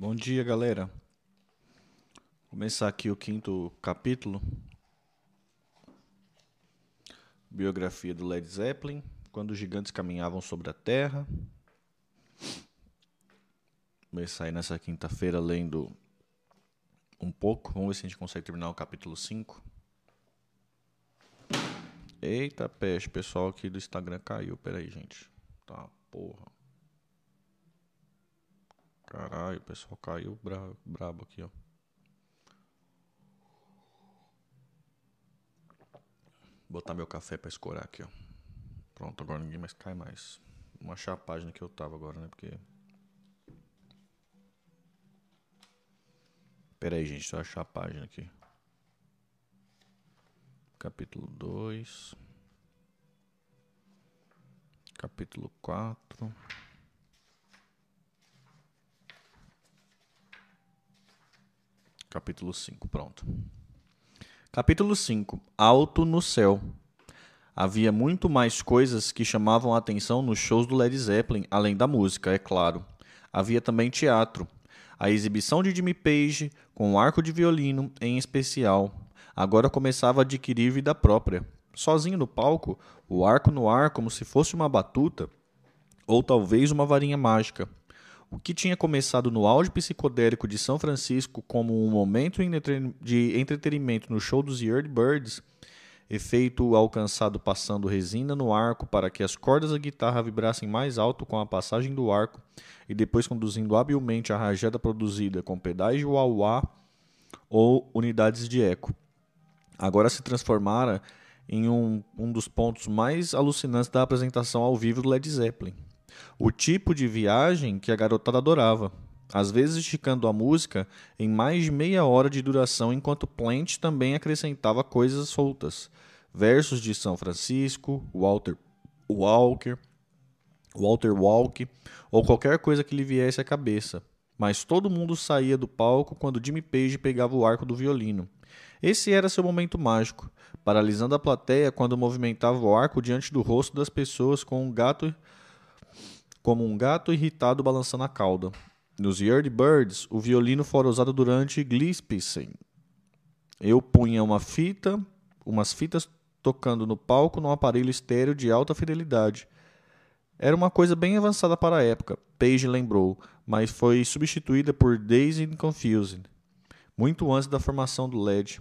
Bom dia, galera. Vou começar aqui o quinto capítulo. Biografia do Led Zeppelin, quando os gigantes caminhavam sobre a terra. Começar aí nessa quinta-feira lendo um pouco. Vamos ver se a gente consegue terminar o capítulo 5. Eita peste, pessoal aqui do Instagram caiu. Pera aí, gente. Tá, porra. Caralho, o pessoal caiu bra brabo aqui, ó. Botar meu café pra escorar aqui, ó. Pronto, agora ninguém mais cai mais. Vou achar a página que eu tava agora, né? Porque. Pera aí, gente, deixa eu achar a página aqui. Capítulo 2. Capítulo 4. Capítulo 5, pronto. Capítulo 5 Alto no Céu. Havia muito mais coisas que chamavam a atenção nos shows do Led Zeppelin, além da música, é claro. Havia também teatro. A exibição de Jimmy Page, com o arco de violino em especial, agora começava a adquirir vida própria. Sozinho no palco, o arco no ar como se fosse uma batuta, ou talvez uma varinha mágica. O que tinha começado no auge psicodélico de São Francisco como um momento de entretenimento no show dos Yardbirds, efeito alcançado passando resina no arco para que as cordas da guitarra vibrassem mais alto com a passagem do arco e depois conduzindo habilmente a rajada produzida com pedais de wah-wah ou unidades de eco. Agora se transformara em um, um dos pontos mais alucinantes da apresentação ao vivo do Led Zeppelin o tipo de viagem que a garotada adorava, às vezes esticando a música em mais de meia hora de duração, enquanto Plant também acrescentava coisas soltas, versos de São Francisco, Walter Walker, Walter Walk ou qualquer coisa que lhe viesse à cabeça. Mas todo mundo saía do palco quando Jimmy Page pegava o arco do violino. Esse era seu momento mágico, paralisando a plateia quando movimentava o arco diante do rosto das pessoas com um gato como um gato irritado balançando a cauda. Nos Yardbirds, o violino fora usado durante Glispicing. Eu punha uma fita, umas fitas tocando no palco num aparelho estéreo de alta fidelidade. Era uma coisa bem avançada para a época, Page lembrou, mas foi substituída por Dazed and Confused, muito antes da formação do LED.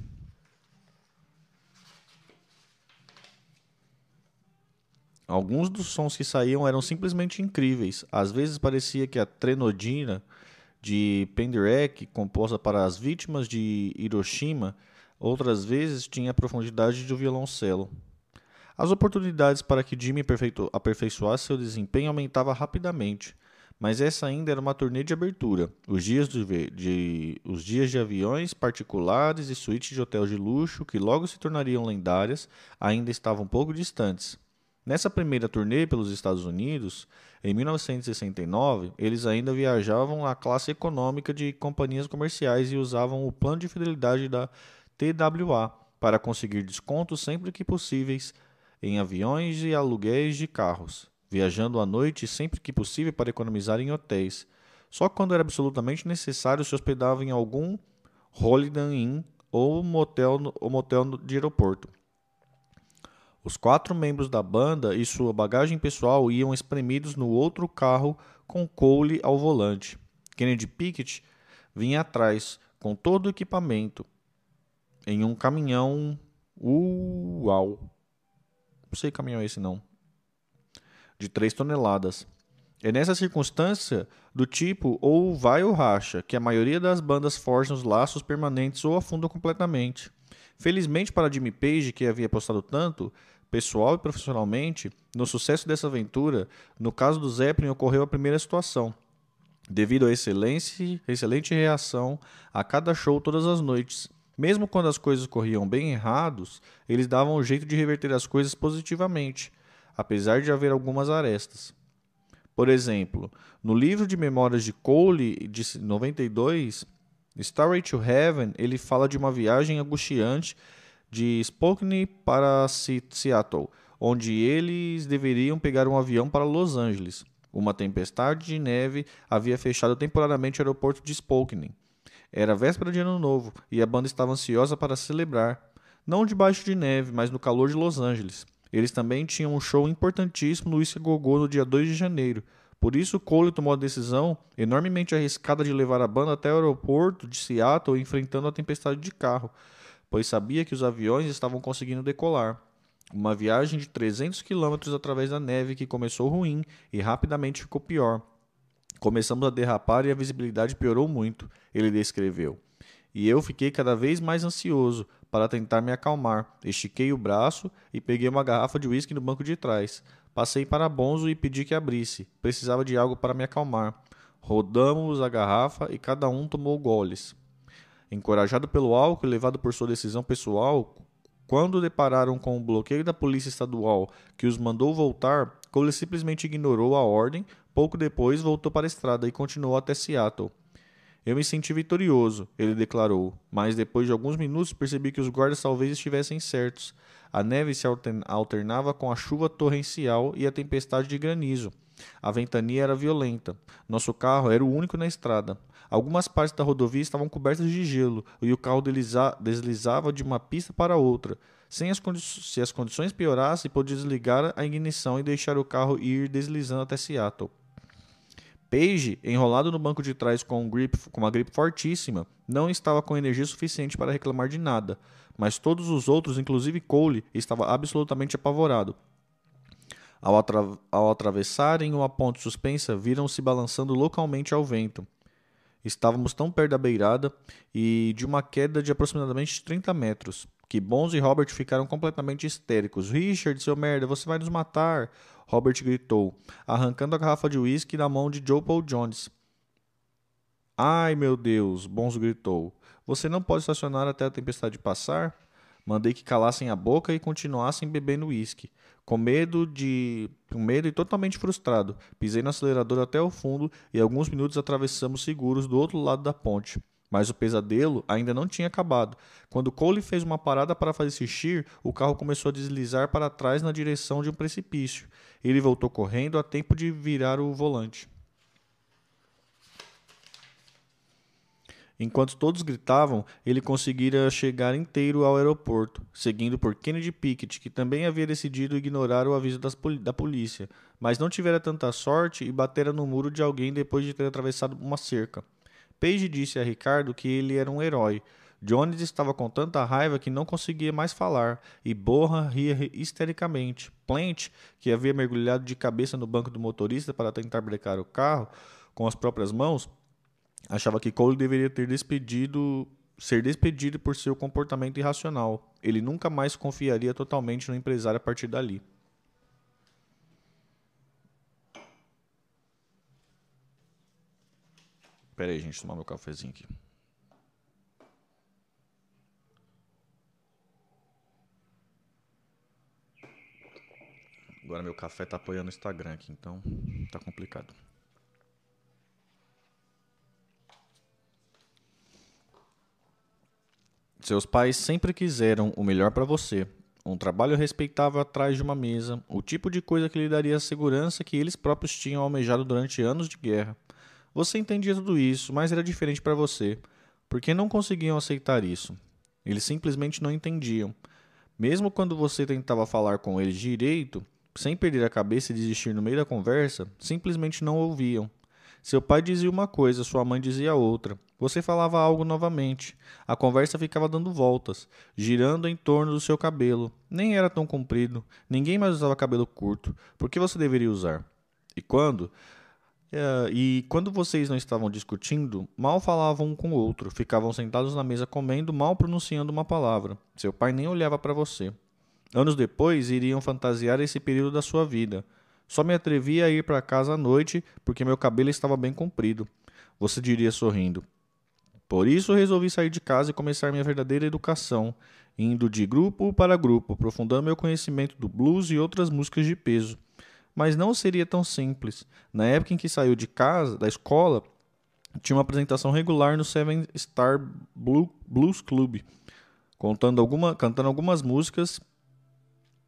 Alguns dos sons que saíam eram simplesmente incríveis. Às vezes parecia que a trenodina de Penderecki, composta para as vítimas de Hiroshima, outras vezes tinha a profundidade do violoncelo. As oportunidades para que Jimmy aperfeiçoasse seu desempenho aumentavam rapidamente, mas essa ainda era uma turnê de abertura. Os dias de, de, os dias de aviões particulares e suítes de hotel de luxo, que logo se tornariam lendárias, ainda estavam pouco distantes. Nessa primeira turnê pelos Estados Unidos, em 1969, eles ainda viajavam na classe econômica de companhias comerciais e usavam o plano de fidelidade da TWA para conseguir descontos sempre que possíveis em aviões e aluguéis de carros, viajando à noite sempre que possível para economizar em hotéis. Só quando era absolutamente necessário se hospedavam em algum Holiday Inn ou motel, ou motel de aeroporto. Os quatro membros da banda e sua bagagem pessoal iam espremidos no outro carro com Cole ao volante. Kennedy Pickett vinha atrás com todo o equipamento em um caminhão. Uau! Não sei que caminhão é esse não. De 3 toneladas. É nessa circunstância do tipo ou vai ou racha que a maioria das bandas forjam os laços permanentes ou afundam completamente. Felizmente para Jimmy Page, que havia apostado tanto, pessoal e profissionalmente, no sucesso dessa aventura, no caso do Zeppelin ocorreu a primeira situação. Devido à excelente, excelente reação a cada show todas as noites. Mesmo quando as coisas corriam bem errados, eles davam um jeito de reverter as coisas positivamente, apesar de haver algumas arestas. Por exemplo, no livro de memórias de Cole de 92, Starway to Heaven, ele fala de uma viagem angustiante de Spokane para Seattle, onde eles deveriam pegar um avião para Los Angeles. Uma tempestade de neve havia fechado temporariamente o aeroporto de Spokane. Era véspera de Ano Novo e a banda estava ansiosa para celebrar, não debaixo de neve, mas no calor de Los Angeles. Eles também tinham um show importantíssimo no Whisky Gogô no dia 2 de janeiro. Por isso, Cole tomou a decisão enormemente arriscada de levar a banda até o aeroporto de Seattle enfrentando a tempestade de carro, pois sabia que os aviões estavam conseguindo decolar. Uma viagem de 300 quilômetros através da neve que começou ruim e rapidamente ficou pior. Começamos a derrapar e a visibilidade piorou muito, ele descreveu. E eu fiquei cada vez mais ansioso para tentar me acalmar. Estiquei o braço e peguei uma garrafa de uísque no banco de trás. Passei para Bonzo e pedi que abrisse. Precisava de algo para me acalmar. Rodamos a garrafa e cada um tomou goles. Encorajado pelo álcool e levado por sua decisão pessoal, quando depararam com o bloqueio da polícia estadual que os mandou voltar, Cole simplesmente ignorou a ordem. Pouco depois, voltou para a estrada e continuou até Seattle. Eu me senti vitorioso, ele declarou, mas depois de alguns minutos percebi que os guardas talvez estivessem certos. A neve se alternava com a chuva torrencial e a tempestade de granizo. A ventania era violenta. Nosso carro era o único na estrada. Algumas partes da rodovia estavam cobertas de gelo e o carro deslizava de uma pista para outra. Sem as se as condições piorassem, podia desligar a ignição e deixar o carro ir deslizando até Seattle. Page, enrolado no banco de trás com, um grip, com uma gripe fortíssima, não estava com energia suficiente para reclamar de nada, mas todos os outros, inclusive Cole, estava absolutamente apavorado. Ao, atra ao atravessarem uma ponte suspensa, viram-se balançando localmente ao vento. Estávamos tão perto da beirada e de uma queda de aproximadamente 30 metros, que Bones e Robert ficaram completamente histéricos. Richard, seu merda, você vai nos matar! Robert gritou, arrancando a garrafa de uísque da mão de Joe Paul Jones. Ai, meu Deus! Bones gritou. Você não pode estacionar até a tempestade passar? Mandei que calassem a boca e continuassem bebendo uísque. Com medo de, com medo e totalmente frustrado, pisei no acelerador até o fundo e alguns minutos atravessamos seguros do outro lado da ponte. Mas o pesadelo ainda não tinha acabado. Quando Cole fez uma parada para fazer xixi, o carro começou a deslizar para trás na direção de um precipício. Ele voltou correndo a tempo de virar o volante. Enquanto todos gritavam, ele conseguira chegar inteiro ao aeroporto, seguindo por Kennedy Pickett, que também havia decidido ignorar o aviso poli da polícia, mas não tivera tanta sorte e batera no muro de alguém depois de ter atravessado uma cerca. Page disse a Ricardo que ele era um herói. Jones estava com tanta raiva que não conseguia mais falar, e Borra ria histericamente. Plant, que havia mergulhado de cabeça no banco do motorista para tentar brecar o carro com as próprias mãos, achava que Cole deveria ter despedido, ser despedido por seu comportamento irracional. Ele nunca mais confiaria totalmente no empresário a partir dali. Pera aí, gente, tomar meu cafezinho aqui. Agora meu café tá apoiando o Instagram aqui, então tá complicado. Seus pais sempre quiseram o melhor para você. Um trabalho respeitável atrás de uma mesa, o tipo de coisa que lhe daria a segurança que eles próprios tinham almejado durante anos de guerra. Você entendia tudo isso, mas era diferente para você. Porque não conseguiam aceitar isso. Eles simplesmente não entendiam. Mesmo quando você tentava falar com eles direito, sem perder a cabeça e desistir no meio da conversa, simplesmente não ouviam. Seu pai dizia uma coisa, sua mãe dizia outra. Você falava algo novamente. A conversa ficava dando voltas, girando em torno do seu cabelo. Nem era tão comprido, ninguém mais usava cabelo curto. Por que você deveria usar? E quando? Uh, e quando vocês não estavam discutindo, mal falavam um com o outro, ficavam sentados na mesa comendo, mal pronunciando uma palavra. Seu pai nem olhava para você. Anos depois, iriam fantasiar esse período da sua vida. Só me atrevia a ir para casa à noite porque meu cabelo estava bem comprido. Você diria sorrindo. Por isso resolvi sair de casa e começar minha verdadeira educação, indo de grupo para grupo, aprofundando meu conhecimento do blues e outras músicas de peso mas não seria tão simples. Na época em que saiu de casa, da escola, tinha uma apresentação regular no Seven Star Blue, Blues Club, contando alguma, cantando algumas músicas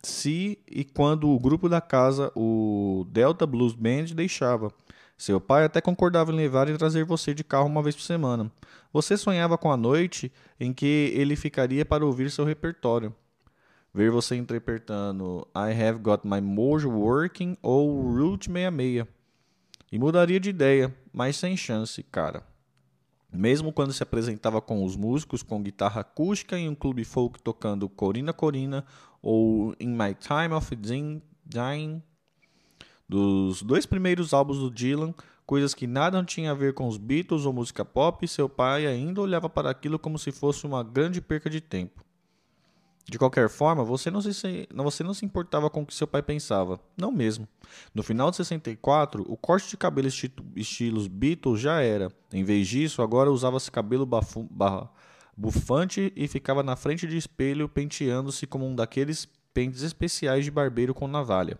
se e quando o grupo da casa, o Delta Blues Band, deixava. Seu pai até concordava em levar e trazer você de carro uma vez por semana. Você sonhava com a noite em que ele ficaria para ouvir seu repertório. Ver você interpretando I Have Got My Mojo Working ou Route 66. E mudaria de ideia, mas sem chance, cara. Mesmo quando se apresentava com os músicos com guitarra acústica em um clube folk tocando Corina Corina ou In My Time of Dying, dos dois primeiros álbuns do Dylan, coisas que nada tinham a ver com os Beatles ou música pop, seu pai ainda olhava para aquilo como se fosse uma grande perca de tempo. De qualquer forma, você não, se, você não se importava com o que seu pai pensava. Não mesmo. No final de 64, o corte de cabelo esti estilos Beatles já era. Em vez disso, agora usava-se cabelo bufante e ficava na frente de espelho penteando-se como um daqueles pentes especiais de barbeiro com navalha.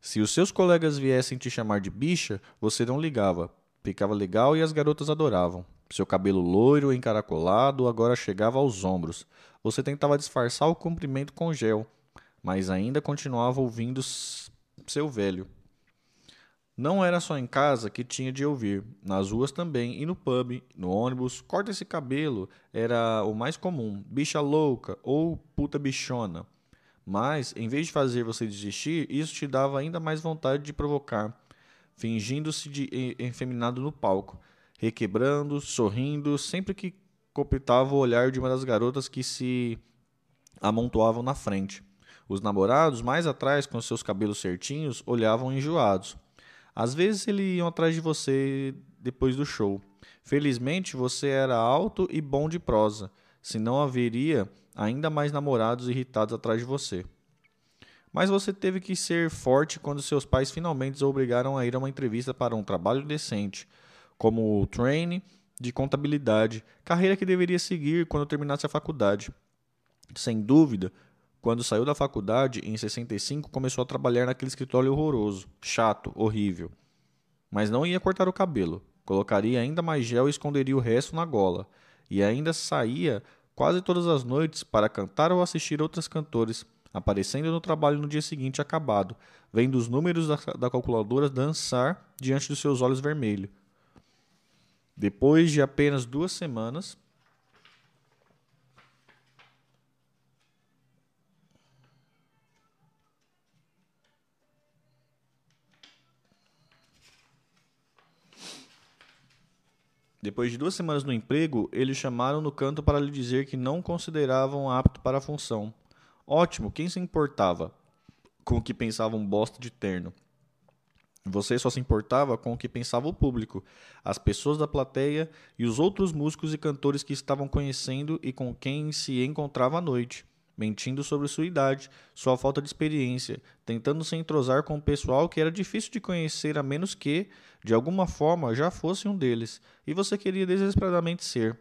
Se os seus colegas viessem te chamar de bicha, você não ligava. Ficava legal e as garotas adoravam. Seu cabelo loiro, encaracolado, agora chegava aos ombros. Você tentava disfarçar o comprimento com gel, mas ainda continuava ouvindo seu velho. Não era só em casa que tinha de ouvir, nas ruas também, e no pub, no ônibus, corta esse cabelo era o mais comum, bicha louca ou puta bichona. Mas, em vez de fazer você desistir, isso te dava ainda mais vontade de provocar, fingindo-se de efeminado no palco, requebrando, sorrindo, sempre que copitava o olhar de uma das garotas que se amontoavam na frente. Os namorados, mais atrás, com seus cabelos certinhos, olhavam enjoados. Às vezes eles iam atrás de você depois do show. Felizmente você era alto e bom de prosa, senão haveria ainda mais namorados irritados atrás de você. Mas você teve que ser forte quando seus pais finalmente o obrigaram a ir a uma entrevista para um trabalho decente, como o trainee de contabilidade, carreira que deveria seguir quando terminasse a faculdade. Sem dúvida, quando saiu da faculdade, em 65, começou a trabalhar naquele escritório horroroso, chato, horrível. Mas não ia cortar o cabelo, colocaria ainda mais gel e esconderia o resto na gola, e ainda saía quase todas as noites para cantar ou assistir outros cantores, aparecendo no trabalho no dia seguinte acabado, vendo os números da, da calculadora dançar diante dos seus olhos vermelhos. Depois de apenas duas semanas, Depois de duas semanas no emprego, eles chamaram no canto para lhe dizer que não consideravam apto para a função. Ótimo, quem se importava com o que pensava um bosta de terno? Você só se importava com o que pensava o público, as pessoas da plateia e os outros músicos e cantores que estavam conhecendo e com quem se encontrava à noite mentindo sobre sua idade, sua falta de experiência, tentando se entrosar com o pessoal que era difícil de conhecer a menos que, de alguma forma, já fosse um deles, e você queria desesperadamente ser.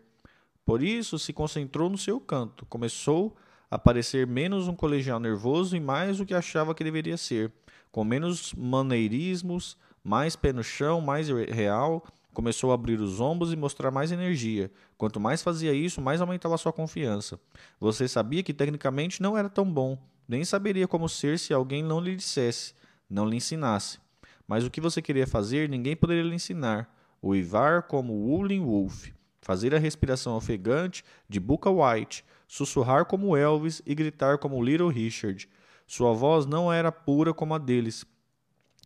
Por isso, se concentrou no seu canto, começou a parecer menos um colegial nervoso e mais o que achava que deveria ser, com menos maneirismos, mais pé no chão, mais real, Começou a abrir os ombros e mostrar mais energia. Quanto mais fazia isso, mais aumentava sua confiança. Você sabia que tecnicamente não era tão bom, nem saberia como ser se alguém não lhe dissesse, não lhe ensinasse. Mas o que você queria fazer, ninguém poderia lhe ensinar. Uivar como Wooling Wolf, fazer a respiração ofegante de Buca White, sussurrar como Elvis e gritar como Little Richard. Sua voz não era pura como a deles,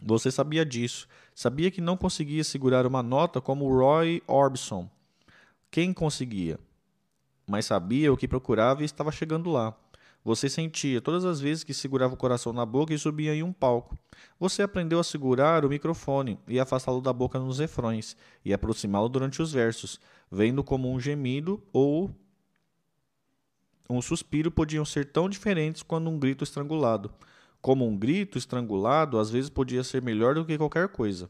você sabia disso. Sabia que não conseguia segurar uma nota como Roy Orbison. Quem conseguia? Mas sabia o que procurava e estava chegando lá. Você sentia todas as vezes que segurava o coração na boca e subia em um palco. Você aprendeu a segurar o microfone e afastá-lo da boca nos refrões e aproximá-lo durante os versos, vendo como um gemido ou um suspiro podiam ser tão diferentes quanto um grito estrangulado como um grito estrangulado, às vezes podia ser melhor do que qualquer coisa.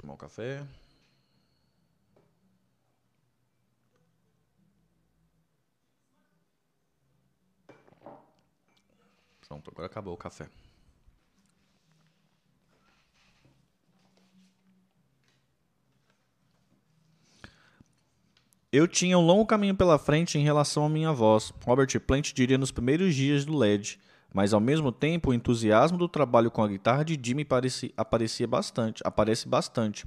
Tomar um café. Pronto, agora acabou o café. Eu tinha um longo caminho pela frente em relação à minha voz, Robert Plant diria nos primeiros dias do LED, mas ao mesmo tempo o entusiasmo do trabalho com a guitarra de Jimmy parecia, aparecia bastante, aparece bastante.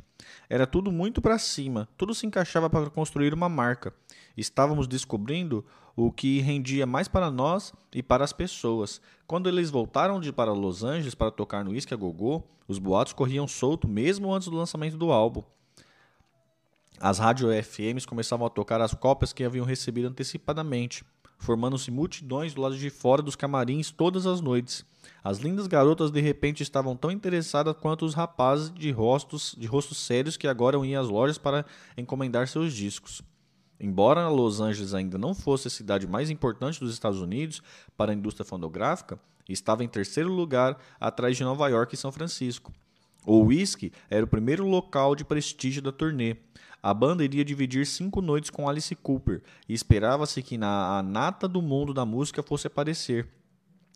Era tudo muito para cima, tudo se encaixava para construir uma marca. Estávamos descobrindo o que rendia mais para nós e para as pessoas. Quando eles voltaram de para Los Angeles para tocar no Whisky a Gogô, os boatos corriam solto mesmo antes do lançamento do álbum. As rádios FMs começavam a tocar as cópias que haviam recebido antecipadamente, formando-se multidões do lado de fora dos camarins todas as noites. As lindas garotas de repente estavam tão interessadas quanto os rapazes de rostos, de rostos sérios que agora iam às lojas para encomendar seus discos. Embora Los Angeles ainda não fosse a cidade mais importante dos Estados Unidos para a indústria fonográfica, estava em terceiro lugar atrás de Nova York e São Francisco. O Whisky era o primeiro local de prestígio da turnê, a banda iria dividir cinco noites com Alice Cooper e esperava-se que na nata do mundo da música fosse aparecer.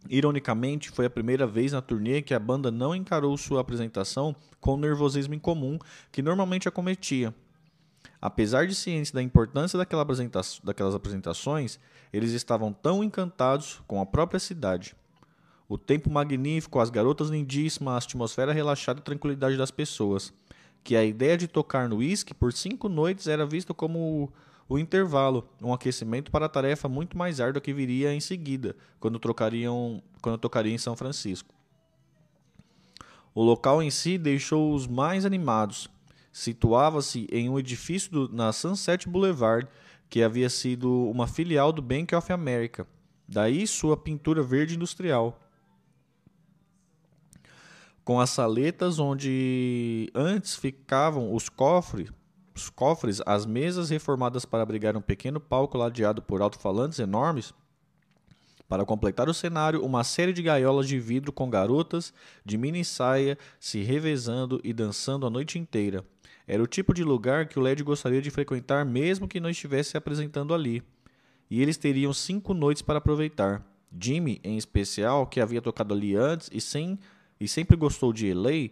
Ironicamente, foi a primeira vez na turnê que a banda não encarou sua apresentação com o nervosismo incomum que normalmente acometia. Apesar de cientes da importância daquela apresenta daquelas apresentações, eles estavam tão encantados com a própria cidade. O tempo magnífico, as garotas lindíssimas, a atmosfera relaxada e a tranquilidade das pessoas que a ideia de tocar no whisky por cinco noites era vista como o intervalo, um aquecimento para a tarefa muito mais árdua que viria em seguida, quando, trocariam, quando tocaria em São Francisco. O local em si deixou-os mais animados. Situava-se em um edifício do, na Sunset Boulevard, que havia sido uma filial do Bank of America. Daí sua pintura verde industrial com as saletas onde antes ficavam os cofres, os cofres, as mesas reformadas para abrigar um pequeno palco ladeado por alto-falantes enormes. Para completar o cenário, uma série de gaiolas de vidro com garotas de mini saia se revezando e dançando a noite inteira. Era o tipo de lugar que o Led gostaria de frequentar mesmo que não estivesse se apresentando ali. E eles teriam cinco noites para aproveitar. Jimmy, em especial, que havia tocado ali antes e sem e sempre gostou de LA,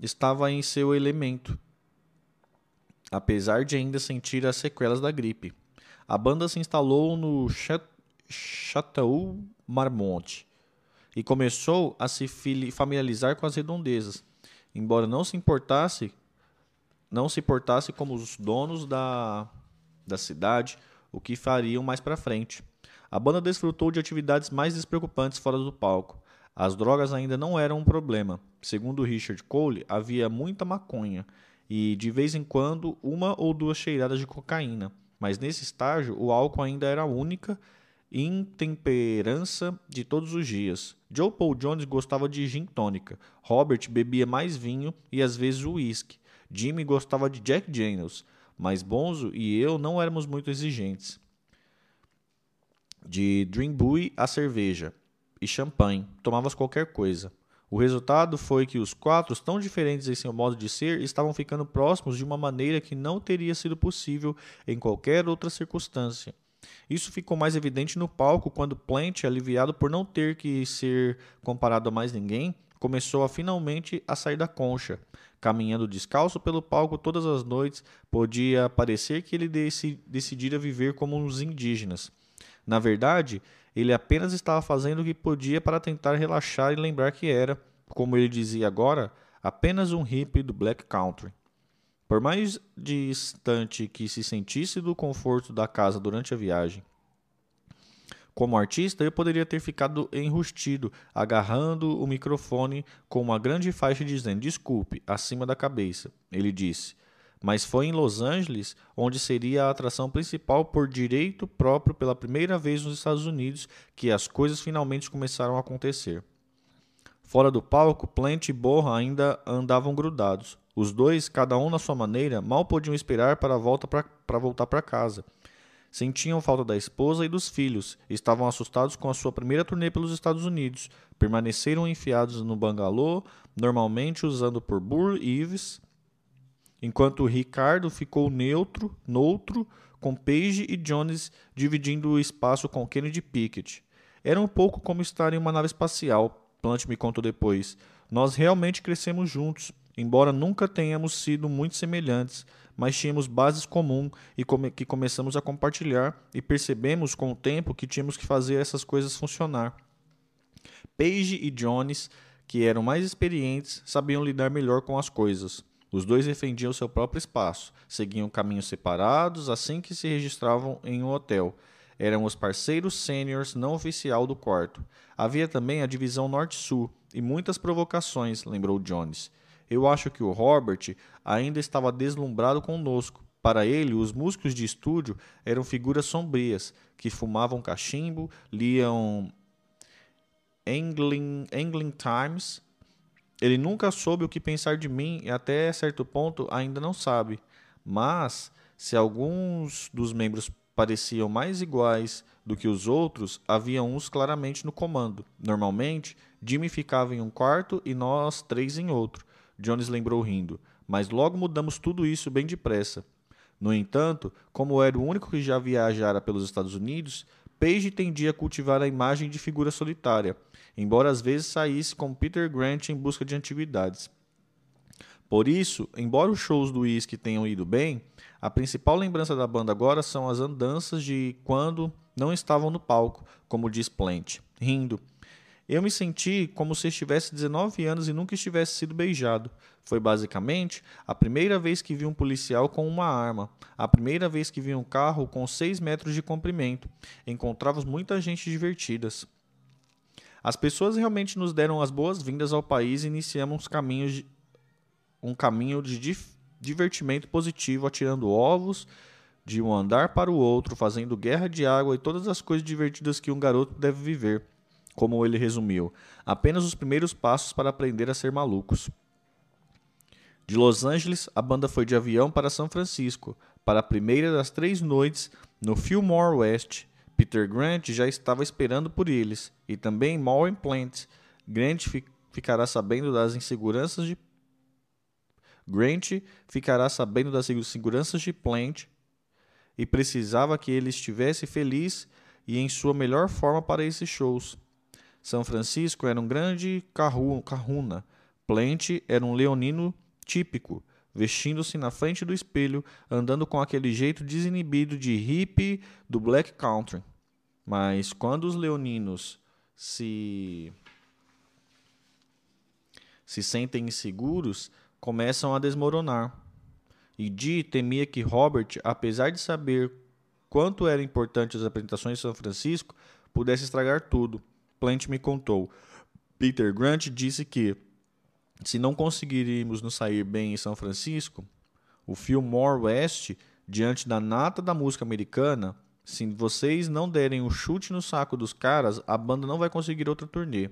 estava em seu elemento, apesar de ainda sentir as sequelas da gripe. A banda se instalou no Chateau Marmont e começou a se familiarizar com as redondezas, embora não se importasse não se portasse como os donos da, da cidade, o que fariam mais para frente. A banda desfrutou de atividades mais despreocupantes fora do palco. As drogas ainda não eram um problema. Segundo Richard Cole, havia muita maconha e, de vez em quando, uma ou duas cheiradas de cocaína. Mas nesse estágio, o álcool ainda era a única intemperança de todos os dias. Joe Paul Jones gostava de gin tônica. Robert bebia mais vinho e às vezes uísque. Jimmy gostava de Jack Daniels, mas Bonzo e eu não éramos muito exigentes. De Dream Buoy a cerveja e champanhe, tomavas qualquer coisa. O resultado foi que os quatro, tão diferentes em seu modo de ser, estavam ficando próximos de uma maneira que não teria sido possível em qualquer outra circunstância. Isso ficou mais evidente no palco quando Plant, aliviado por não ter que ser comparado a mais ninguém, começou a finalmente a sair da concha. Caminhando descalço pelo palco todas as noites, podia parecer que ele decidira viver como uns indígenas. Na verdade, ele apenas estava fazendo o que podia para tentar relaxar e lembrar que era, como ele dizia agora, apenas um hippie do Black Country. Por mais distante que se sentisse do conforto da casa durante a viagem, como artista, eu poderia ter ficado enrustido, agarrando o microfone com uma grande faixa dizendo desculpe, acima da cabeça. Ele disse mas foi em Los Angeles onde seria a atração principal por direito próprio pela primeira vez nos Estados Unidos que as coisas finalmente começaram a acontecer. Fora do palco, Plant e Borra ainda andavam grudados. Os dois, cada um na sua maneira, mal podiam esperar para, volta para voltar para casa. Sentiam falta da esposa e dos filhos, estavam assustados com a sua primeira turnê pelos Estados Unidos, permaneceram enfiados no bangalô, normalmente usando por Burr Eves, enquanto Ricardo ficou neutro, noutro, com Page e Jones dividindo o espaço com Kennedy Pickett. Era um pouco como estar em uma nave espacial, Plant me contou depois. Nós realmente crescemos juntos embora nunca tenhamos sido muito semelhantes, mas tínhamos bases comuns e come que começamos a compartilhar e percebemos com o tempo que tínhamos que fazer essas coisas funcionar. Page e Jones, que eram mais experientes, sabiam lidar melhor com as coisas. Os dois defendiam seu próprio espaço, seguiam caminhos separados assim que se registravam em um hotel. Eram os parceiros sêniores não oficial do quarto. Havia também a divisão norte-sul e muitas provocações, lembrou Jones. Eu acho que o Robert ainda estava deslumbrado conosco. Para ele, os músicos de estúdio eram figuras sombrias, que fumavam cachimbo, liam Angling, Times. Ele nunca soube o que pensar de mim e até certo ponto ainda não sabe. Mas, se alguns dos membros pareciam mais iguais do que os outros, havia uns claramente no comando. Normalmente, Jimmy ficava em um quarto e nós três em outro. Jones lembrou rindo. Mas logo mudamos tudo isso bem depressa. No entanto, como era o único que já viajara pelos Estados Unidos, Page tendia a cultivar a imagem de figura solitária, embora às vezes saísse com Peter Grant em busca de antiguidades. Por isso, embora os shows do Whisky tenham ido bem, a principal lembrança da banda agora são as andanças de quando não estavam no palco, como diz Plant, rindo, eu me senti como se estivesse 19 anos e nunca estivesse sido beijado. Foi basicamente a primeira vez que vi um policial com uma arma, a primeira vez que vi um carro com 6 metros de comprimento. Encontrávamos muita gente divertidas. As pessoas realmente nos deram as boas-vindas ao país e iniciamos caminhos de, um caminho de divertimento positivo, atirando ovos de um andar para o outro, fazendo guerra de água e todas as coisas divertidas que um garoto deve viver como ele resumiu, apenas os primeiros passos para aprender a ser malucos. De Los Angeles, a banda foi de avião para São Francisco, para a primeira das três noites no Fillmore West. Peter Grant já estava esperando por eles, e também Maureen Plant. Grant fi ficará sabendo das inseguranças de Grant ficará sabendo das inseguranças de Plant e precisava que ele estivesse feliz e em sua melhor forma para esses shows. São Francisco era um grande carruna. Plant era um leonino típico, vestindo-se na frente do espelho, andando com aquele jeito desinibido de hippie do black country. Mas quando os leoninos se se sentem inseguros, começam a desmoronar. E Dee temia que Robert, apesar de saber quanto eram importantes as apresentações de São Francisco, pudesse estragar tudo. Plant me contou. Peter Grant disse que, se não conseguiríamos nos sair bem em São Francisco, o Fillmore West, diante da nata da música americana, se vocês não derem um chute no saco dos caras, a banda não vai conseguir outra turnê.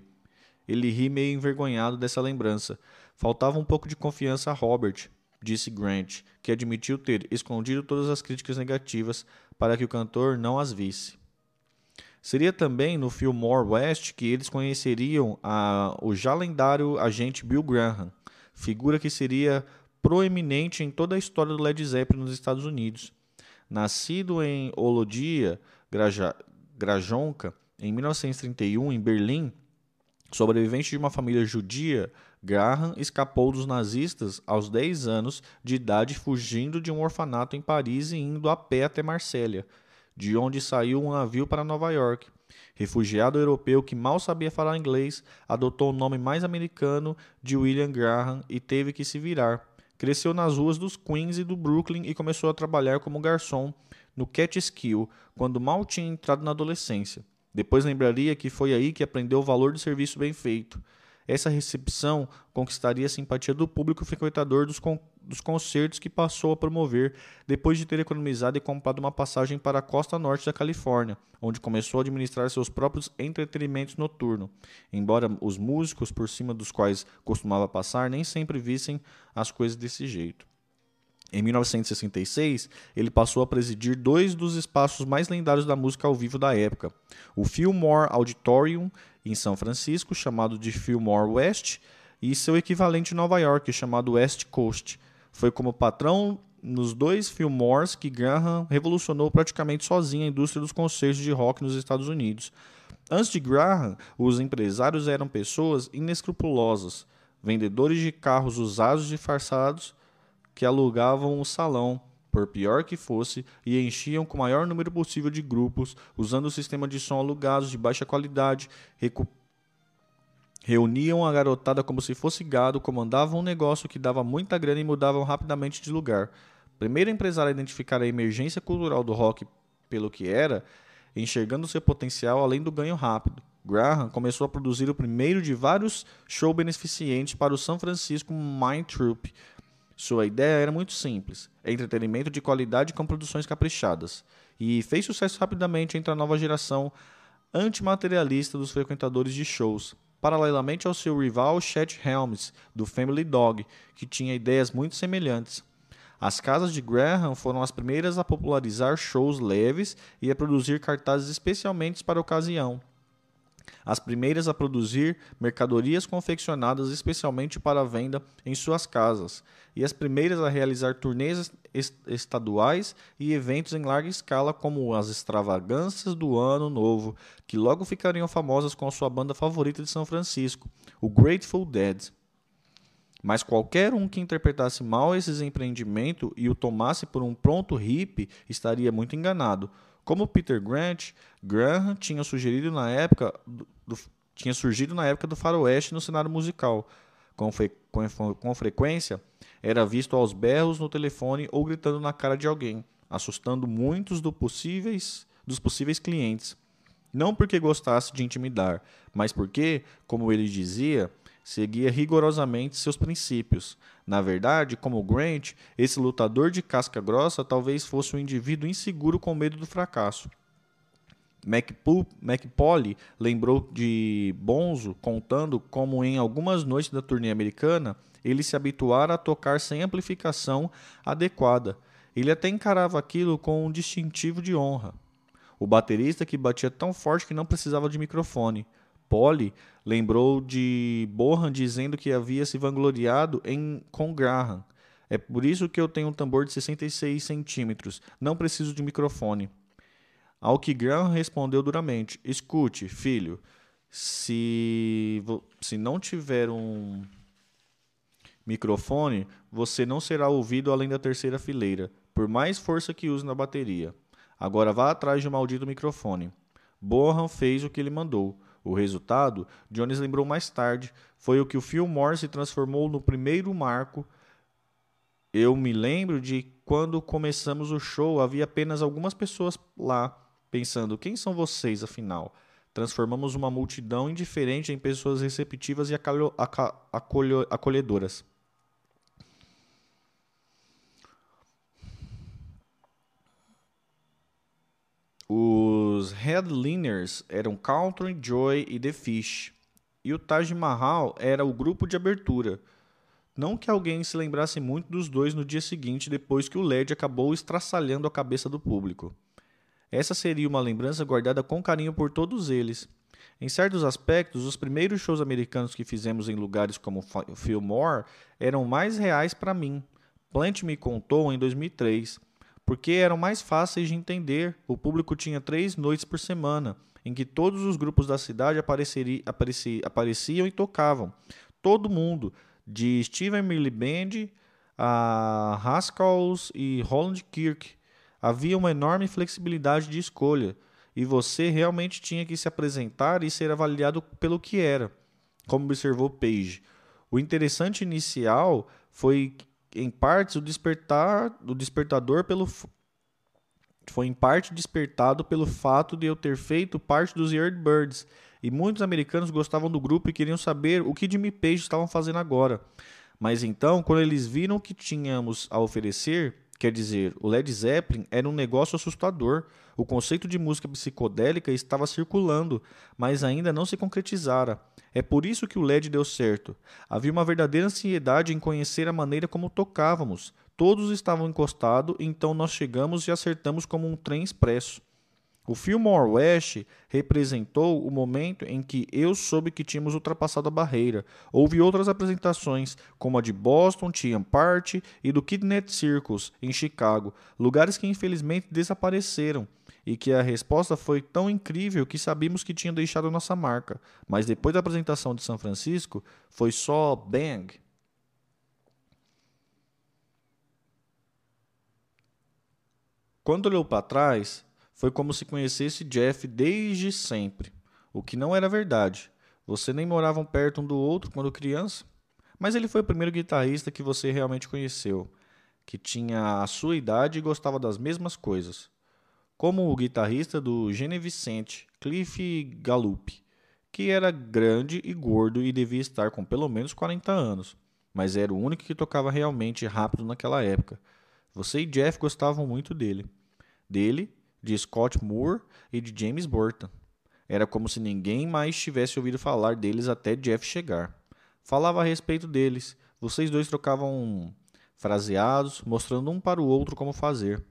Ele ri meio envergonhado dessa lembrança. Faltava um pouco de confiança a Robert, disse Grant, que admitiu ter escondido todas as críticas negativas para que o cantor não as visse. Seria também no Fillmore West que eles conheceriam a, o já lendário agente Bill Graham, figura que seria proeminente em toda a história do Led Zeppelin nos Estados Unidos. Nascido em Olodia, Grajonka, em 1931, em Berlim, sobrevivente de uma família judia, Graham escapou dos nazistas aos 10 anos de idade, fugindo de um orfanato em Paris e indo a pé até Marsella de onde saiu um navio para Nova York. Refugiado europeu que mal sabia falar inglês, adotou o nome mais americano de William Graham e teve que se virar. Cresceu nas ruas dos Queens e do Brooklyn e começou a trabalhar como garçom no Catskill quando mal tinha entrado na adolescência. Depois lembraria que foi aí que aprendeu o valor do serviço bem feito. Essa recepção conquistaria a simpatia do público frequentador dos, dos concertos que passou a promover depois de ter economizado e comprado uma passagem para a costa norte da Califórnia, onde começou a administrar seus próprios entretenimentos noturnos, embora os músicos por cima dos quais costumava passar nem sempre vissem as coisas desse jeito. Em 1966, ele passou a presidir dois dos espaços mais lendários da música ao vivo da época: o Fillmore Auditorium, em São Francisco, chamado de Fillmore West, e seu equivalente em Nova York, chamado West Coast. Foi como patrão nos dois Fillmores que Graham revolucionou praticamente sozinho a indústria dos concertos de rock nos Estados Unidos. Antes de Graham, os empresários eram pessoas inescrupulosas vendedores de carros usados disfarçados que alugavam o salão, por pior que fosse, e enchiam com o maior número possível de grupos, usando o sistema de som alugados de baixa qualidade, reuniam a garotada como se fosse gado, comandavam um negócio que dava muita grana e mudavam rapidamente de lugar. Primeiro empresário a identificar a emergência cultural do rock pelo que era, enxergando seu potencial além do ganho rápido. Graham começou a produzir o primeiro de vários shows beneficentes para o São Francisco Mind Troop. Sua ideia era muito simples: entretenimento de qualidade com produções caprichadas, e fez sucesso rapidamente entre a nova geração antimaterialista dos frequentadores de shows, paralelamente ao seu rival Chet Helms, do Family Dog, que tinha ideias muito semelhantes. As casas de Graham foram as primeiras a popularizar shows leves e a produzir cartazes especialmente para a ocasião. As primeiras a produzir mercadorias confeccionadas especialmente para venda em suas casas, e as primeiras a realizar turnês estaduais e eventos em larga escala, como as extravagâncias do Ano Novo, que logo ficariam famosas com sua banda favorita de São Francisco, o Grateful Dead. Mas qualquer um que interpretasse mal esses empreendimentos e o tomasse por um pronto hippie estaria muito enganado. Como Peter Grant, Graham tinha sugerido na época do, do, tinha surgido na época do faroeste no cenário musical. Com, fre, com, com frequência, era visto aos berros no telefone ou gritando na cara de alguém, assustando muitos do possíveis, dos possíveis clientes. Não porque gostasse de intimidar, mas porque, como ele dizia, seguia rigorosamente seus princípios. Na verdade, como Grant, esse lutador de casca grossa talvez fosse um indivíduo inseguro com medo do fracasso. McPauley lembrou de Bonzo contando como em algumas noites da turnê americana ele se habituara a tocar sem amplificação adequada. Ele até encarava aquilo com um distintivo de honra. O baterista que batia tão forte que não precisava de microfone. Polly lembrou de Bohan dizendo que havia se vangloriado em com Graham. É por isso que eu tenho um tambor de 66 centímetros. Não preciso de microfone. Ao que Graham respondeu duramente: Escute, filho, se, se não tiver um microfone, você não será ouvido além da terceira fileira, por mais força que use na bateria. Agora vá atrás um maldito microfone. Bohan fez o que ele mandou. O resultado, Jones lembrou mais tarde, foi o que o Fillmore se transformou no primeiro marco. Eu me lembro de quando começamos o show, havia apenas algumas pessoas lá, pensando: quem são vocês afinal? Transformamos uma multidão indiferente em pessoas receptivas e acolhedoras. Os headliners eram Country, Joy e The Fish. E o Taj Mahal era o grupo de abertura. Não que alguém se lembrasse muito dos dois no dia seguinte, depois que o LED acabou estraçalhando a cabeça do público. Essa seria uma lembrança guardada com carinho por todos eles. Em certos aspectos, os primeiros shows americanos que fizemos em lugares como Fillmore eram mais reais para mim. Plant me contou em 2003 porque eram mais fáceis de entender. O público tinha três noites por semana, em que todos os grupos da cidade apareciam e tocavam. Todo mundo, de Steven Millie Band a Rascals e Holland Kirk. Havia uma enorme flexibilidade de escolha, e você realmente tinha que se apresentar e ser avaliado pelo que era, como observou Page. O interessante inicial foi em parte o despertar do despertador pelo foi em parte despertado pelo fato de eu ter feito parte dos Yardbirds e muitos americanos gostavam do grupo e queriam saber o que Jimmy Page estavam fazendo agora. Mas então, quando eles viram o que tínhamos a oferecer, quer dizer, o Led Zeppelin era um negócio assustador. O conceito de música psicodélica estava circulando, mas ainda não se concretizara. É por isso que o LED deu certo. Havia uma verdadeira ansiedade em conhecer a maneira como tocávamos. Todos estavam encostados, então nós chegamos e acertamos como um trem expresso. O Fillmore West representou o momento em que eu soube que tínhamos ultrapassado a barreira. Houve outras apresentações, como a de Boston Tea Party e do Kidnet Circus, em Chicago, lugares que infelizmente desapareceram. e que a resposta foi tão incrível que sabíamos que tinha deixado nossa marca. Mas depois da apresentação de São Francisco, foi só bang. Quando olhou para trás, foi como se conhecesse Jeff desde sempre, o que não era verdade. Você nem moravam perto um do outro quando criança, mas ele foi o primeiro guitarrista que você realmente conheceu, que tinha a sua idade e gostava das mesmas coisas. Como o guitarrista do Gene Vicente, Cliff Gallup, que era grande e gordo e devia estar com pelo menos 40 anos, mas era o único que tocava realmente rápido naquela época. Você e Jeff gostavam muito dele. Dele de Scott Moore e de James Burton. Era como se ninguém mais tivesse ouvido falar deles até Jeff chegar. Falava a respeito deles. Vocês dois trocavam fraseados, mostrando um para o outro como fazer.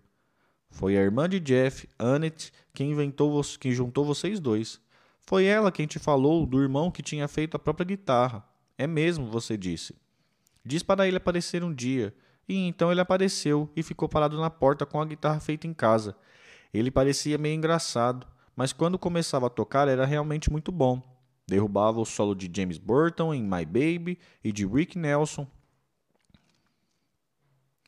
Foi a irmã de Jeff, Annette, quem inventou, quem juntou vocês dois. Foi ela quem te falou do irmão que tinha feito a própria guitarra. É mesmo, você disse. Diz para ele aparecer um dia. E então ele apareceu e ficou parado na porta com a guitarra feita em casa. Ele parecia meio engraçado, mas quando começava a tocar era realmente muito bom. Derrubava o solo de James Burton em My Baby e de Rick Nelson.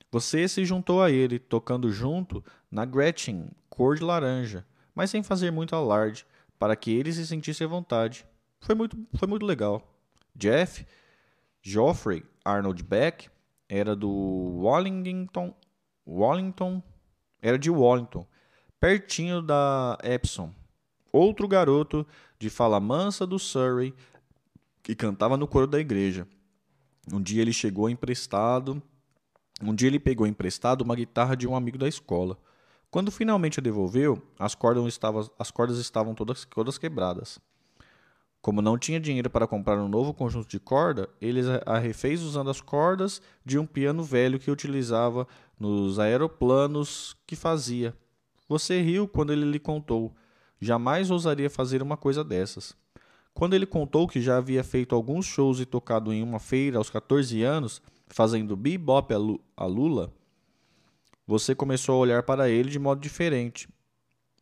Você se juntou a ele, tocando junto na Gretchen, cor de laranja, mas sem fazer muito alarde, para que ele se sentisse à vontade. Foi muito, foi muito legal. Jeff, Geoffrey Arnold Beck, era do Wallington, Wallington, era de Wallington pertinho da Epsom. Outro garoto de fala mansa do Surrey que cantava no coro da igreja. Um dia ele chegou emprestado. Um dia ele pegou emprestado uma guitarra de um amigo da escola. Quando finalmente a devolveu, as cordas estavam, as cordas estavam todas, todas quebradas. Como não tinha dinheiro para comprar um novo conjunto de corda, ele a refez usando as cordas de um piano velho que utilizava nos aeroplanos que fazia. Você riu quando ele lhe contou. Jamais ousaria fazer uma coisa dessas. Quando ele contou que já havia feito alguns shows e tocado em uma feira aos 14 anos, fazendo bebop a Lula, você começou a olhar para ele de modo diferente.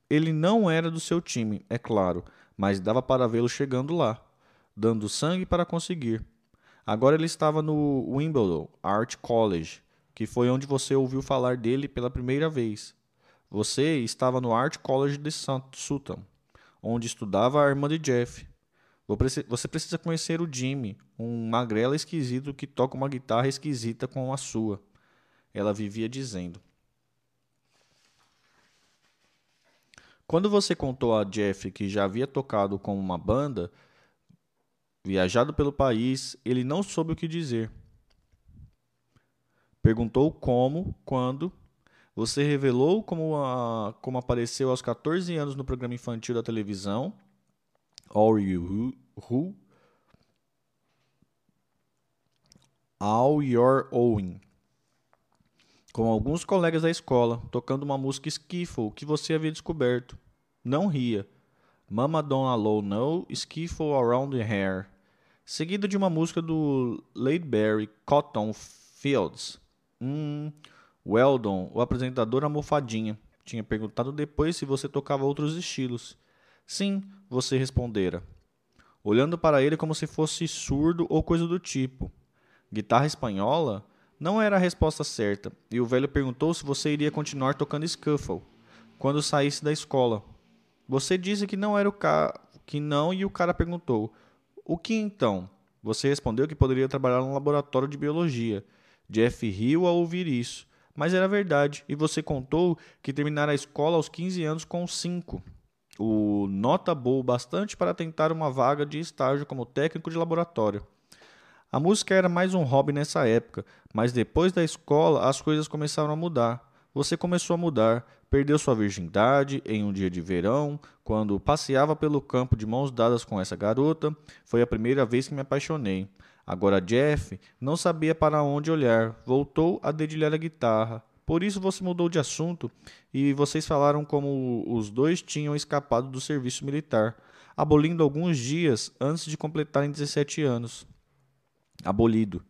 Ele não era do seu time, é claro, mas dava para vê-lo chegando lá, dando sangue para conseguir. Agora ele estava no Wimbledon Art College, que foi onde você ouviu falar dele pela primeira vez. Você estava no Art College de Sutton, onde estudava a irmã de Jeff. Você precisa conhecer o Jimmy, um magrela esquisito que toca uma guitarra esquisita com a sua. Ela vivia dizendo. Quando você contou a Jeff que já havia tocado com uma banda, viajado pelo país, ele não soube o que dizer. Perguntou como, quando você revelou como, a, como apareceu aos 14 anos no programa infantil da televisão, All You Who, All Your Own, com alguns colegas da escola, tocando uma música skiffle que você havia descoberto. Não ria. Mama Don't Allow No, Skiffle Around the Hair, seguida de uma música do Laidberry Cotton Fields. Hum, Weldon, o apresentador almofadinha, tinha perguntado depois se você tocava outros estilos. Sim, você respondera, olhando para ele como se fosse surdo ou coisa do tipo. Guitarra espanhola? Não era a resposta certa, e o velho perguntou se você iria continuar tocando scuffle quando saísse da escola. Você disse que não era o ca... que não e o cara perguntou: "O que então?" Você respondeu que poderia trabalhar no laboratório de biologia. Jeff riu ao ouvir isso mas era verdade, e você contou que terminara a escola aos 15 anos com 5. O nota boa bastante para tentar uma vaga de estágio como técnico de laboratório. A música era mais um hobby nessa época, mas depois da escola as coisas começaram a mudar. Você começou a mudar, perdeu sua virgindade em um dia de verão, quando passeava pelo campo de mãos dadas com essa garota. Foi a primeira vez que me apaixonei. Agora Jeff não sabia para onde olhar, voltou a dedilhar a guitarra. Por isso você mudou de assunto e vocês falaram como os dois tinham escapado do serviço militar, abolindo alguns dias antes de completarem 17 anos. Abolido.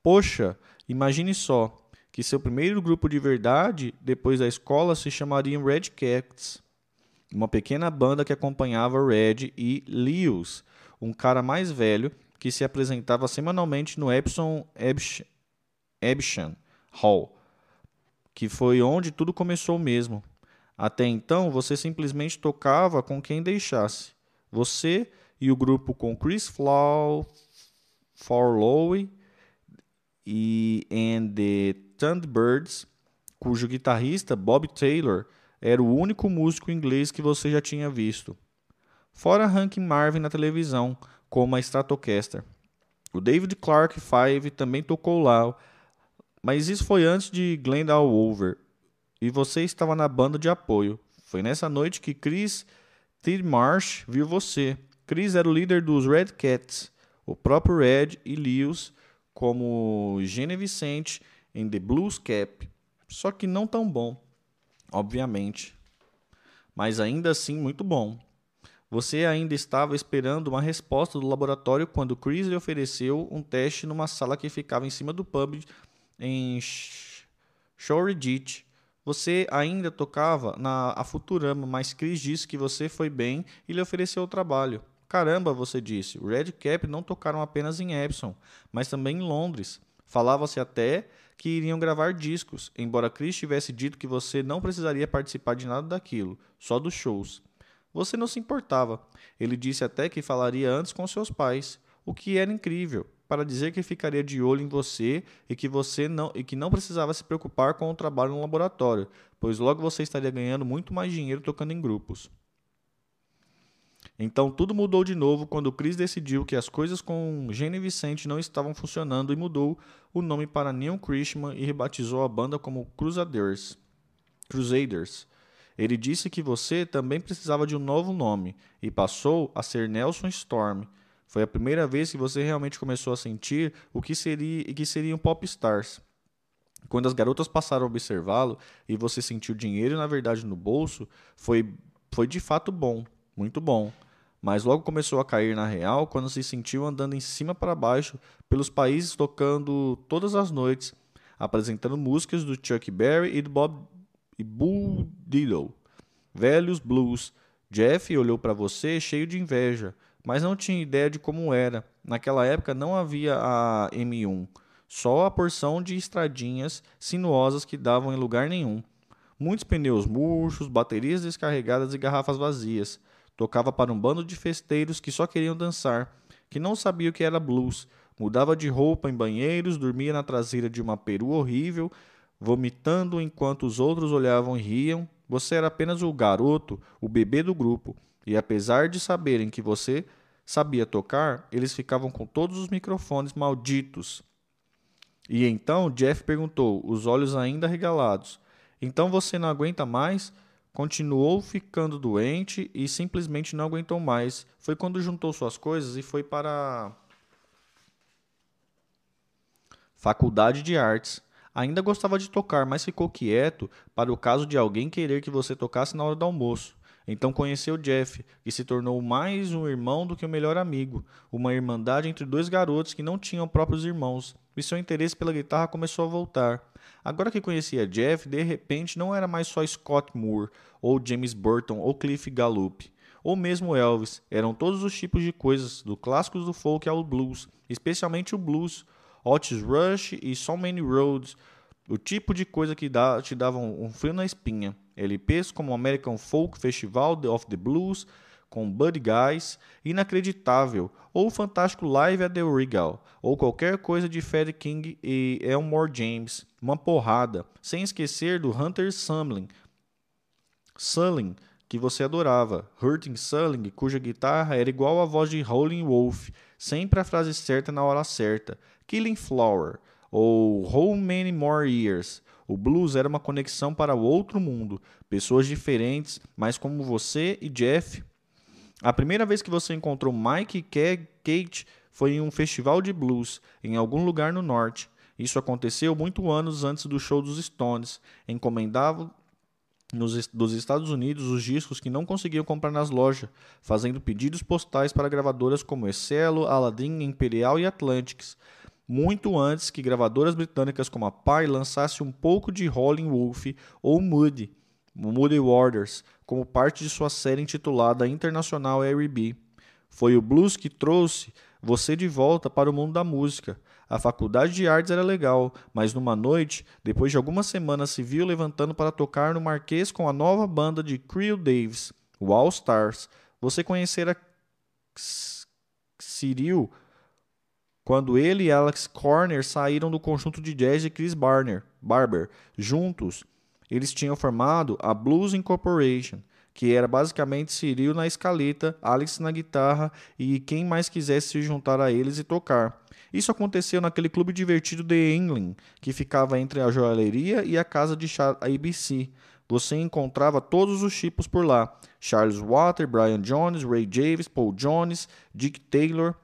Poxa, imagine só que seu primeiro grupo de verdade depois da escola se chamaria Red Cats. uma pequena banda que acompanhava Red e Lewis, um cara mais velho que se apresentava semanalmente no Epsom Ebshan Hall, que foi onde tudo começou mesmo. Até então, você simplesmente tocava com quem deixasse. Você e o grupo com Chris Flaw, Farlowe e and the Thunderbirds, cujo guitarrista Bob Taylor era o único músico inglês que você já tinha visto. Fora Hank Marvin na televisão, como a Stratocaster. O David Clark Five também tocou lá, mas isso foi antes de Glendale Over, e você estava na banda de apoio. Foi nessa noite que Chris Tidmarsh viu você. Chris era o líder dos Red Cats, o próprio Red e Lewis como Gene Vicente em The Blues Cap, só que não tão bom, obviamente, mas ainda assim muito bom. Você ainda estava esperando uma resposta do laboratório quando Chris lhe ofereceu um teste numa sala que ficava em cima do pub em Shoreditch. Você ainda tocava na a Futurama, mas Chris disse que você foi bem e lhe ofereceu o trabalho. Caramba, você disse. Red Cap não tocaram apenas em Epsom, mas também em Londres. Falava-se até que iriam gravar discos, embora Chris tivesse dito que você não precisaria participar de nada daquilo, só dos shows. Você não se importava. Ele disse até que falaria antes com seus pais, o que era incrível, para dizer que ficaria de olho em você e que você não e que não precisava se preocupar com o trabalho no laboratório, pois logo você estaria ganhando muito mais dinheiro tocando em grupos. Então tudo mudou de novo quando Chris decidiu que as coisas com Gene Vicente não estavam funcionando e mudou o nome para Neil Christman e rebatizou a banda como Crusaders. Crusaders. Ele disse que você também precisava de um novo nome e passou a ser Nelson Storm. Foi a primeira vez que você realmente começou a sentir o que seria e que seriam popstars. Quando as garotas passaram a observá-lo e você sentiu dinheiro na verdade no bolso, foi foi de fato bom, muito bom. Mas logo começou a cair na real quando se sentiu andando em cima para baixo pelos países tocando todas as noites, apresentando músicas do Chuck Berry e do Bob e Bull Diddle. Velhos blues. Jeff olhou para você cheio de inveja, mas não tinha ideia de como era. Naquela época não havia a M1, só a porção de estradinhas sinuosas que davam em lugar nenhum. Muitos pneus murchos, baterias descarregadas e garrafas vazias. Tocava para um bando de festeiros que só queriam dançar, que não sabiam o que era blues. Mudava de roupa em banheiros, dormia na traseira de uma peru horrível, vomitando enquanto os outros olhavam e riam. Você era apenas o garoto, o bebê do grupo, e apesar de saberem que você sabia tocar, eles ficavam com todos os microfones malditos. E então Jeff perguntou, os olhos ainda regalados: Então você não aguenta mais? Continuou ficando doente e simplesmente não aguentou mais. Foi quando juntou suas coisas e foi para Faculdade de Artes. Ainda gostava de tocar, mas ficou quieto para o caso de alguém querer que você tocasse na hora do almoço. Então conheceu Jeff, que se tornou mais um irmão do que o um melhor amigo, uma irmandade entre dois garotos que não tinham próprios irmãos, e seu interesse pela guitarra começou a voltar. Agora que conhecia Jeff, de repente não era mais só Scott Moore, ou James Burton, ou Cliff Gallup, ou mesmo Elvis, eram todos os tipos de coisas, do clássicos do folk ao blues, especialmente o blues, Otis Rush e So Many Roads, o tipo de coisa que dá, te davam um frio na espinha. LPs como American Folk Festival of the Blues, com Buddy Guys, inacreditável, ou o fantástico Live at the Regal, ou qualquer coisa de Fred King e Elmore James, uma porrada, sem esquecer do Hunter Sumlin, Sulling, que você adorava, Hurting Sulling, cuja guitarra era igual à voz de Howlin' Wolf, sempre a frase certa na hora certa, Killing Flower, ou How Many More Years. O blues era uma conexão para o outro mundo, pessoas diferentes, mas como você e Jeff. A primeira vez que você encontrou Mike e Kate foi em um festival de blues em algum lugar no norte. Isso aconteceu muito anos antes do show dos Stones. Encomendava nos, dos Estados Unidos os discos que não conseguiam comprar nas lojas, fazendo pedidos postais para gravadoras como Excelo, Aladdin, Imperial e Atlantics muito antes que gravadoras britânicas como a Pye lançasse um pouco de Rolling Wolf ou Moody. Moody Waters, como parte de sua série intitulada Internacional R&B. Foi o blues que trouxe você de volta para o mundo da música. A faculdade de artes era legal, mas numa noite, depois de algumas semanas, se viu levantando para tocar no Marquês com a nova banda de Creel Davis, o All Stars. Você conhecera Cyril quando ele e Alex Corner saíram do conjunto de jazz de Chris Barner, Barber. Juntos, eles tinham formado a Blues Incorporation, que era basicamente Cyril na escaleta, Alex na guitarra e quem mais quisesse se juntar a eles e tocar. Isso aconteceu naquele clube divertido de England, que ficava entre a joalheria e a casa de ABC. Você encontrava todos os tipos por lá: Charles Water, Brian Jones, Ray James, Paul Jones, Dick Taylor.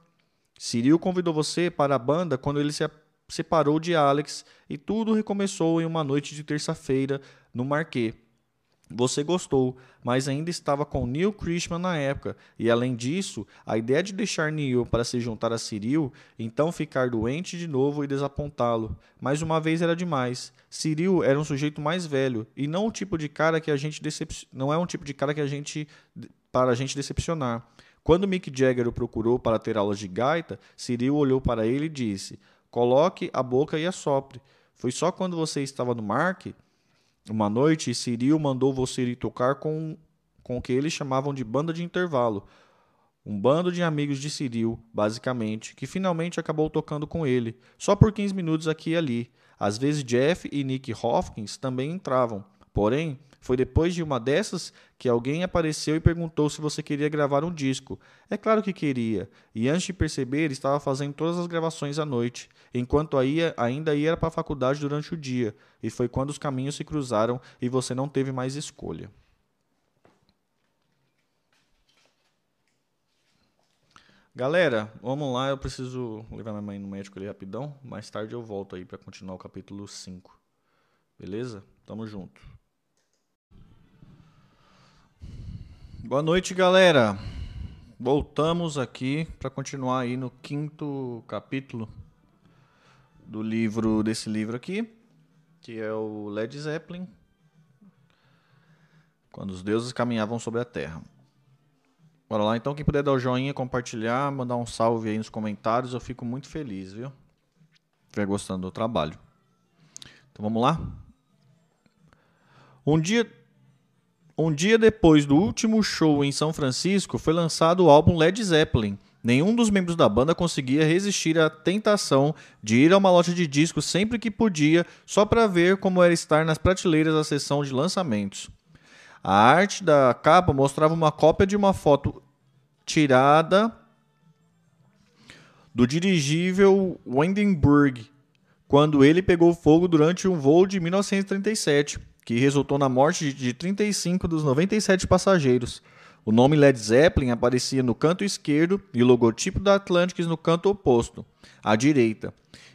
Cyril convidou você para a banda quando ele se separou de Alex e tudo recomeçou em uma noite de terça-feira no Marquês. Você gostou, mas ainda estava com Neil Christman na época, e além disso, a ideia de deixar Neil para se juntar a Cyril, então ficar doente de novo e desapontá-lo. Mais uma vez era demais. Cyril era um sujeito mais velho, e não o tipo de cara que a gente decep... não é um tipo de cara que a gente para a gente decepcionar. Quando Mick Jagger o procurou para ter aulas de gaita, Cyril olhou para ele e disse: Coloque a boca e assopre. Foi só quando você estava no Mark, uma noite, Cyril mandou você ir tocar com, com o que eles chamavam de banda de intervalo. Um bando de amigos de Cyril, basicamente, que finalmente acabou tocando com ele, só por 15 minutos aqui e ali. Às vezes Jeff e Nick Hopkins também entravam. Porém, foi depois de uma dessas que alguém apareceu e perguntou se você queria gravar um disco. É claro que queria, e antes de perceber, estava fazendo todas as gravações à noite, enquanto ainda ia para a faculdade durante o dia, e foi quando os caminhos se cruzaram e você não teve mais escolha. Galera, vamos lá, eu preciso levar minha mãe no médico ali rapidão. Mais tarde eu volto aí para continuar o capítulo 5. Beleza? Tamo junto. Boa noite, galera. Voltamos aqui para continuar aí no quinto capítulo do livro desse livro aqui, que é o Led Zeppelin, quando os deuses caminhavam sobre a terra. Bora lá, então, quem puder dar o joinha, compartilhar, mandar um salve aí nos comentários, eu fico muito feliz, viu? Estiver gostando do trabalho. Então vamos lá? Um dia um dia depois do último show em São Francisco, foi lançado o álbum Led Zeppelin. Nenhum dos membros da banda conseguia resistir à tentação de ir a uma loja de discos sempre que podia, só para ver como era estar nas prateleiras da seção de lançamentos. A arte da capa mostrava uma cópia de uma foto tirada do dirigível Wendenburg, quando ele pegou fogo durante um voo de 1937 que resultou na morte de 35 dos 97 passageiros. O nome Led Zeppelin aparecia no canto esquerdo e o logotipo da Atlantis no canto oposto, à direita.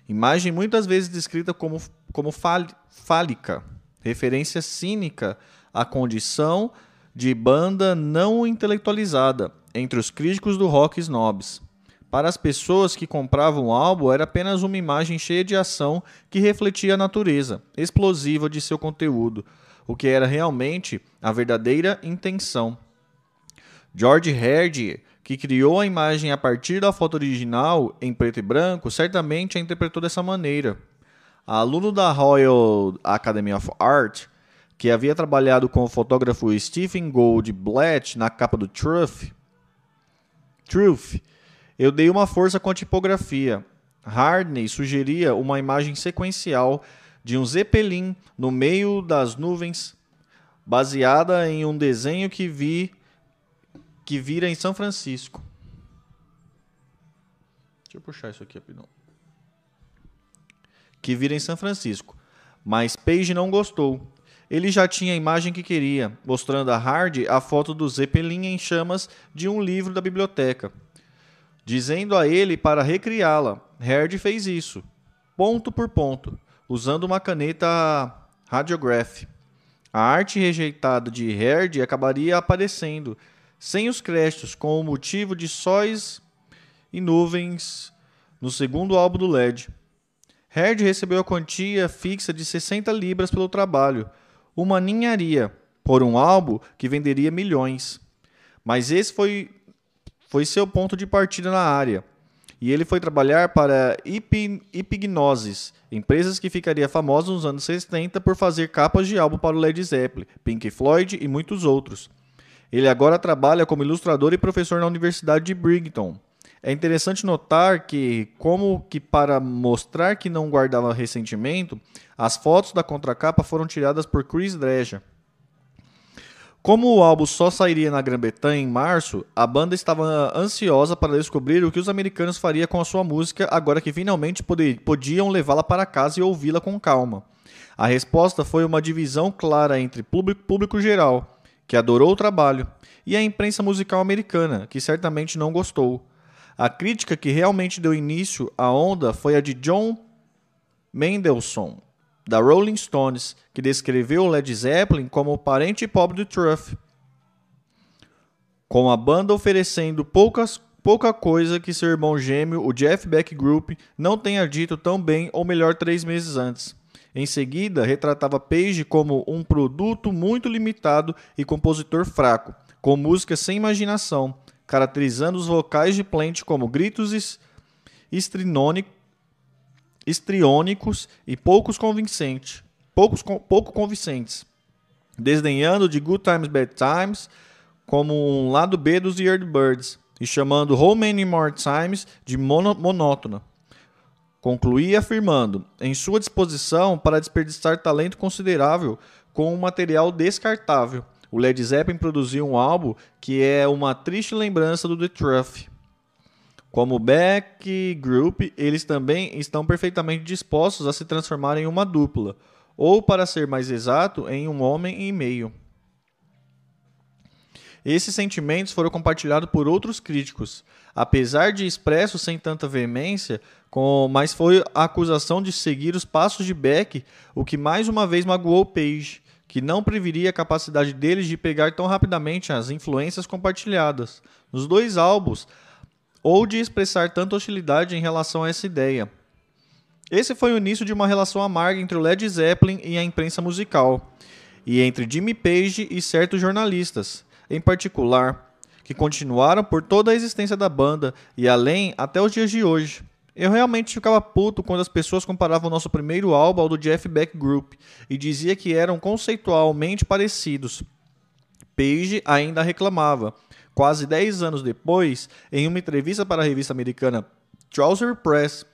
Imagem muitas vezes descrita como, como fálica, referência cínica à condição de banda não intelectualizada entre os críticos do rock snobs. Para as pessoas que compravam o álbum, era apenas uma imagem cheia de ação que refletia a natureza explosiva de seu conteúdo, o que era realmente a verdadeira intenção. George Herdier, que criou a imagem a partir da foto original em preto e branco, certamente a interpretou dessa maneira. A aluno da Royal Academy of Art, que havia trabalhado com o fotógrafo Stephen Goldblatt na capa do Truth, Truth eu dei uma força com a tipografia. Hardney sugeria uma imagem sequencial de um Zeppelin no meio das nuvens, baseada em um desenho que vi que vira em São Francisco. Deixa eu puxar isso aqui rapidão. Que vira em São Francisco. Mas Page não gostou. Ele já tinha a imagem que queria, mostrando a Hardy a foto do Zeppelin em chamas de um livro da biblioteca dizendo a ele para recriá-la. Herd fez isso, ponto por ponto, usando uma caneta radiograph. A arte rejeitada de Herd acabaria aparecendo, sem os créditos, com o motivo de sóis e nuvens no segundo álbum do LED. Herd recebeu a quantia fixa de 60 libras pelo trabalho, uma ninharia, por um álbum que venderia milhões. Mas esse foi, foi seu ponto de partida na área. E ele foi trabalhar para Hipgnosis, empresas que ficaria famosa nos anos 60 por fazer capas de álbum para o Led Zeppelin, Pink Floyd e muitos outros. Ele agora trabalha como ilustrador e professor na Universidade de Brighton. É interessante notar que, como que para mostrar que não guardava ressentimento, as fotos da contracapa foram tiradas por Chris Dreja. Como o álbum só sairia na Grã-Bretanha em março, a banda estava ansiosa para descobrir o que os americanos fariam com a sua música agora que finalmente podiam levá-la para casa e ouvi-la com calma. A resposta foi uma divisão clara entre público, público geral, que adorou o trabalho, e a imprensa musical americana, que certamente não gostou. A crítica que realmente deu início à onda foi a de John Mendelssohn, da Rolling Stones, que descreveu Led Zeppelin como o parente pobre do Truff, com a banda oferecendo poucas, pouca coisa que seu irmão gêmeo, o Jeff Beck Group, não tenha dito tão bem ou melhor três meses antes. Em seguida, retratava Page como um produto muito limitado e compositor fraco, com músicas sem imaginação, caracterizando os vocais de Plant como gritos estrinônicos estriônicos e poucos convincentes, poucos, pouco convincentes, desdenhando de Good Times Bad Times como um lado B dos Yardbirds e chamando How Many More Times de mono, monótona. Concluía afirmando, em sua disposição para desperdiçar talento considerável com um material descartável. O Led Zeppelin produziu um álbum que é uma triste lembrança do The Truth. Como Beck Group, eles também estão perfeitamente dispostos a se transformar em uma dupla, ou, para ser mais exato, em um homem e meio. Esses sentimentos foram compartilhados por outros críticos, apesar de expressos sem tanta veemência, com, mas foi a acusação de seguir os passos de Beck o que mais uma vez magoou Page, que não previria a capacidade deles de pegar tão rapidamente as influências compartilhadas. Nos dois álbuns, ou de expressar tanta hostilidade em relação a essa ideia. Esse foi o início de uma relação amarga entre o Led Zeppelin e a imprensa musical, e entre Jimmy Page e certos jornalistas, em particular, que continuaram por toda a existência da banda e além até os dias de hoje. Eu realmente ficava puto quando as pessoas comparavam o nosso primeiro álbum ao do Jeff Beck Group e dizia que eram conceitualmente parecidos. Page ainda reclamava, Quase 10 anos depois, em uma entrevista para a revista americana Trouser Press,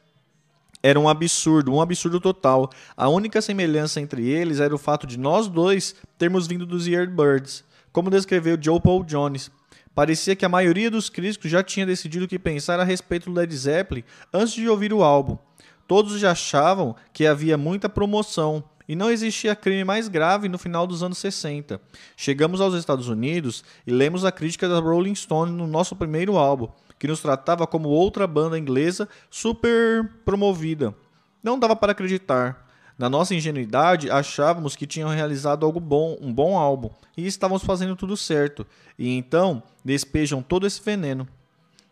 era um absurdo, um absurdo total. A única semelhança entre eles era o fato de nós dois termos vindo dos Yardbirds, como descreveu Joe Paul Jones. Parecia que a maioria dos críticos já tinha decidido o que pensar a respeito do Led Zeppelin antes de ouvir o álbum. Todos já achavam que havia muita promoção, e não existia crime mais grave no final dos anos 60. Chegamos aos Estados Unidos e lemos a crítica da Rolling Stone no nosso primeiro álbum, que nos tratava como outra banda inglesa super promovida. Não dava para acreditar. Na nossa ingenuidade, achávamos que tinham realizado algo bom, um bom álbum, e estávamos fazendo tudo certo. E então despejam todo esse veneno.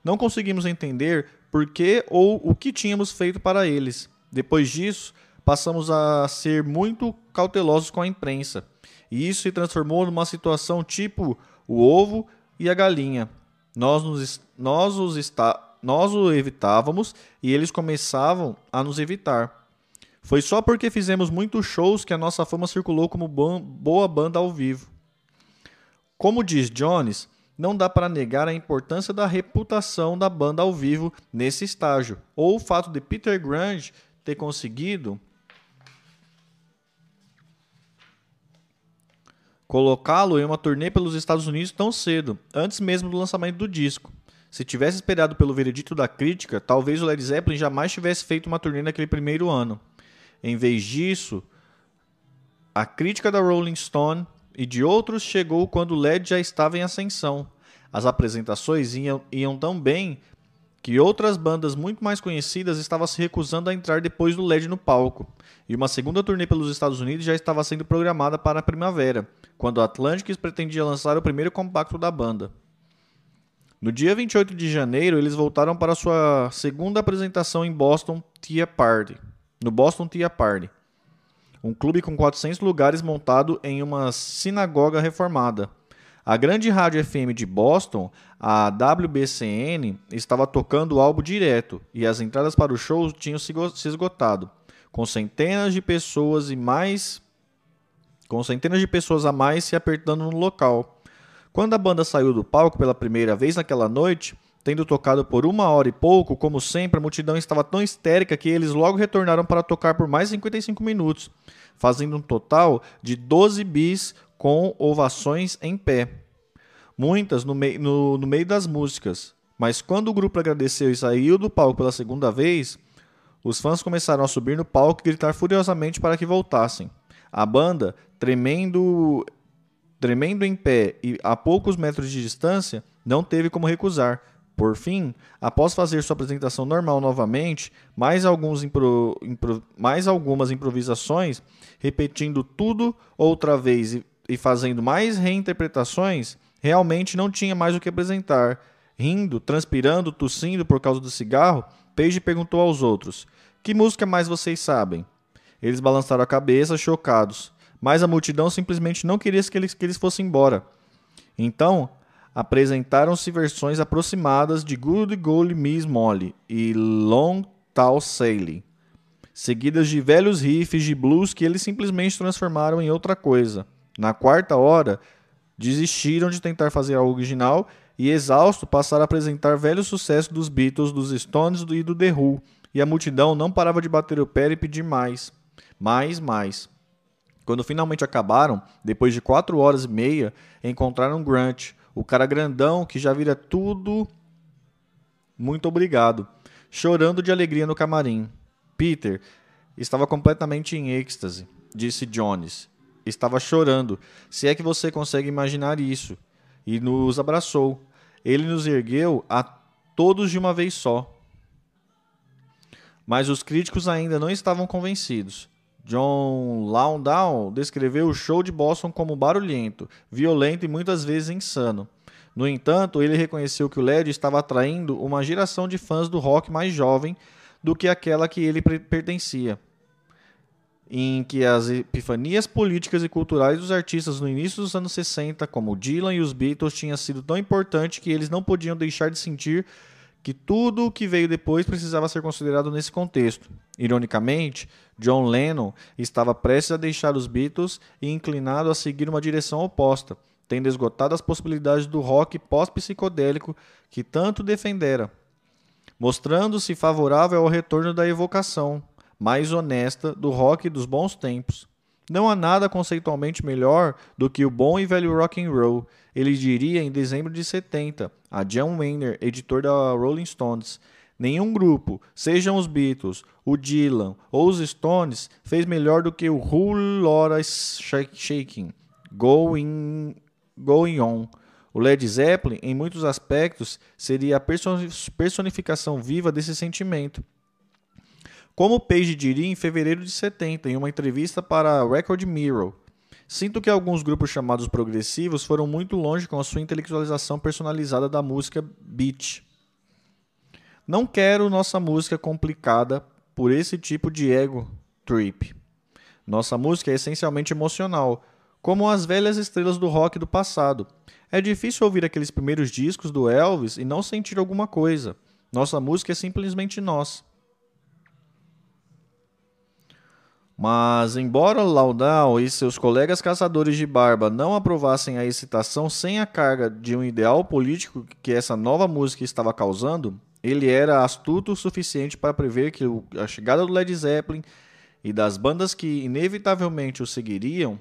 Não conseguimos entender por que ou o que tínhamos feito para eles. Depois disso, passamos a ser muito cautelosos com a imprensa. E isso se transformou numa situação tipo o ovo e a galinha. Nós, nos, nós, os está, nós o evitávamos e eles começavam a nos evitar. Foi só porque fizemos muitos shows que a nossa fama circulou como boa banda ao vivo. Como diz Jones, não dá para negar a importância da reputação da banda ao vivo nesse estágio, ou o fato de Peter Grunge ter conseguido colocá-lo em uma turnê pelos Estados Unidos tão cedo, antes mesmo do lançamento do disco. Se tivesse esperado pelo veredito da crítica, talvez o Led Zeppelin jamais tivesse feito uma turnê naquele primeiro ano. Em vez disso, a crítica da Rolling Stone e de outros chegou quando o Led já estava em ascensão. As apresentações iam, iam tão bem que outras bandas muito mais conhecidas estavam se recusando a entrar depois do LED no palco, e uma segunda turnê pelos Estados Unidos já estava sendo programada para a primavera, quando a Atlantic pretendia lançar o primeiro compacto da banda. No dia 28 de janeiro, eles voltaram para sua segunda apresentação em Boston Tea Party, no Boston Tea Party. um clube com 400 lugares montado em uma sinagoga reformada. A grande rádio FM de Boston, a WBCN, estava tocando o álbum direto e as entradas para o show tinham se esgotado, com centenas de pessoas e mais com centenas de pessoas a mais se apertando no local. Quando a banda saiu do palco pela primeira vez naquela noite, tendo tocado por uma hora e pouco, como sempre, a multidão estava tão histérica que eles logo retornaram para tocar por mais 55 minutos, fazendo um total de 12 bis com ovações em pé. Muitas no, mei no, no meio das músicas. Mas quando o grupo agradeceu e saiu do palco pela segunda vez, os fãs começaram a subir no palco e gritar furiosamente para que voltassem. A banda, tremendo, tremendo em pé e a poucos metros de distância, não teve como recusar. Por fim, após fazer sua apresentação normal novamente, mais, alguns impro, impro, mais algumas improvisações, repetindo tudo outra vez e, e fazendo mais reinterpretações, realmente não tinha mais o que apresentar. Rindo, transpirando, tossindo por causa do cigarro, Page perguntou aos outros: Que música mais vocês sabem? Eles balançaram a cabeça, chocados, mas a multidão simplesmente não queria que eles, que eles fossem embora. Então, apresentaram-se versões aproximadas de Good Golly Miss Molly e Long Tall Sally, seguidas de velhos riffs de blues que eles simplesmente transformaram em outra coisa. Na quarta hora, desistiram de tentar fazer algo original e, exausto, passaram a apresentar velhos sucessos dos Beatles, dos Stones e do The Who, e a multidão não parava de bater o pé e pedir mais, mais, mais. Quando finalmente acabaram, depois de quatro horas e meia, encontraram Grant, o cara grandão que já vira tudo. Muito obrigado. Chorando de alegria no camarim. Peter estava completamente em êxtase, disse Jones. Estava chorando, se é que você consegue imaginar isso. E nos abraçou. Ele nos ergueu a todos de uma vez só. Mas os críticos ainda não estavam convencidos. John Lowndown descreveu o show de Boston como barulhento, violento e muitas vezes insano. No entanto, ele reconheceu que o LED estava atraindo uma geração de fãs do rock mais jovem do que aquela que ele pertencia, em que as epifanias políticas e culturais dos artistas no início dos anos 60, como Dylan e os Beatles, tinha sido tão importante que eles não podiam deixar de sentir que tudo o que veio depois precisava ser considerado nesse contexto. Ironicamente, John Lennon estava prestes a deixar os Beatles e inclinado a seguir uma direção oposta, tendo esgotado as possibilidades do rock pós-psicodélico que tanto defendera, mostrando-se favorável ao retorno da evocação mais honesta do rock dos bons tempos. Não há nada conceitualmente melhor do que o bom e velho rock and roll, ele diria em dezembro de 70, a John Wayner, editor da Rolling Stones. Nenhum grupo, sejam os Beatles, o Dylan ou os Stones, fez melhor do que o Who Lotta Shaking, Going, Going On. O Led Zeppelin, em muitos aspectos, seria a personificação viva desse sentimento. Como Page diria em fevereiro de 70, em uma entrevista para Record Mirror, sinto que alguns grupos chamados progressivos foram muito longe com a sua intelectualização personalizada da música beat. Não quero nossa música complicada por esse tipo de ego trip. Nossa música é essencialmente emocional, como as velhas estrelas do rock do passado. É difícil ouvir aqueles primeiros discos do Elvis e não sentir alguma coisa. Nossa música é simplesmente nós. Mas, embora Laudal e seus colegas caçadores de barba não aprovassem a excitação sem a carga de um ideal político que essa nova música estava causando, ele era astuto o suficiente para prever que a chegada do Led Zeppelin e das bandas que inevitavelmente o seguiriam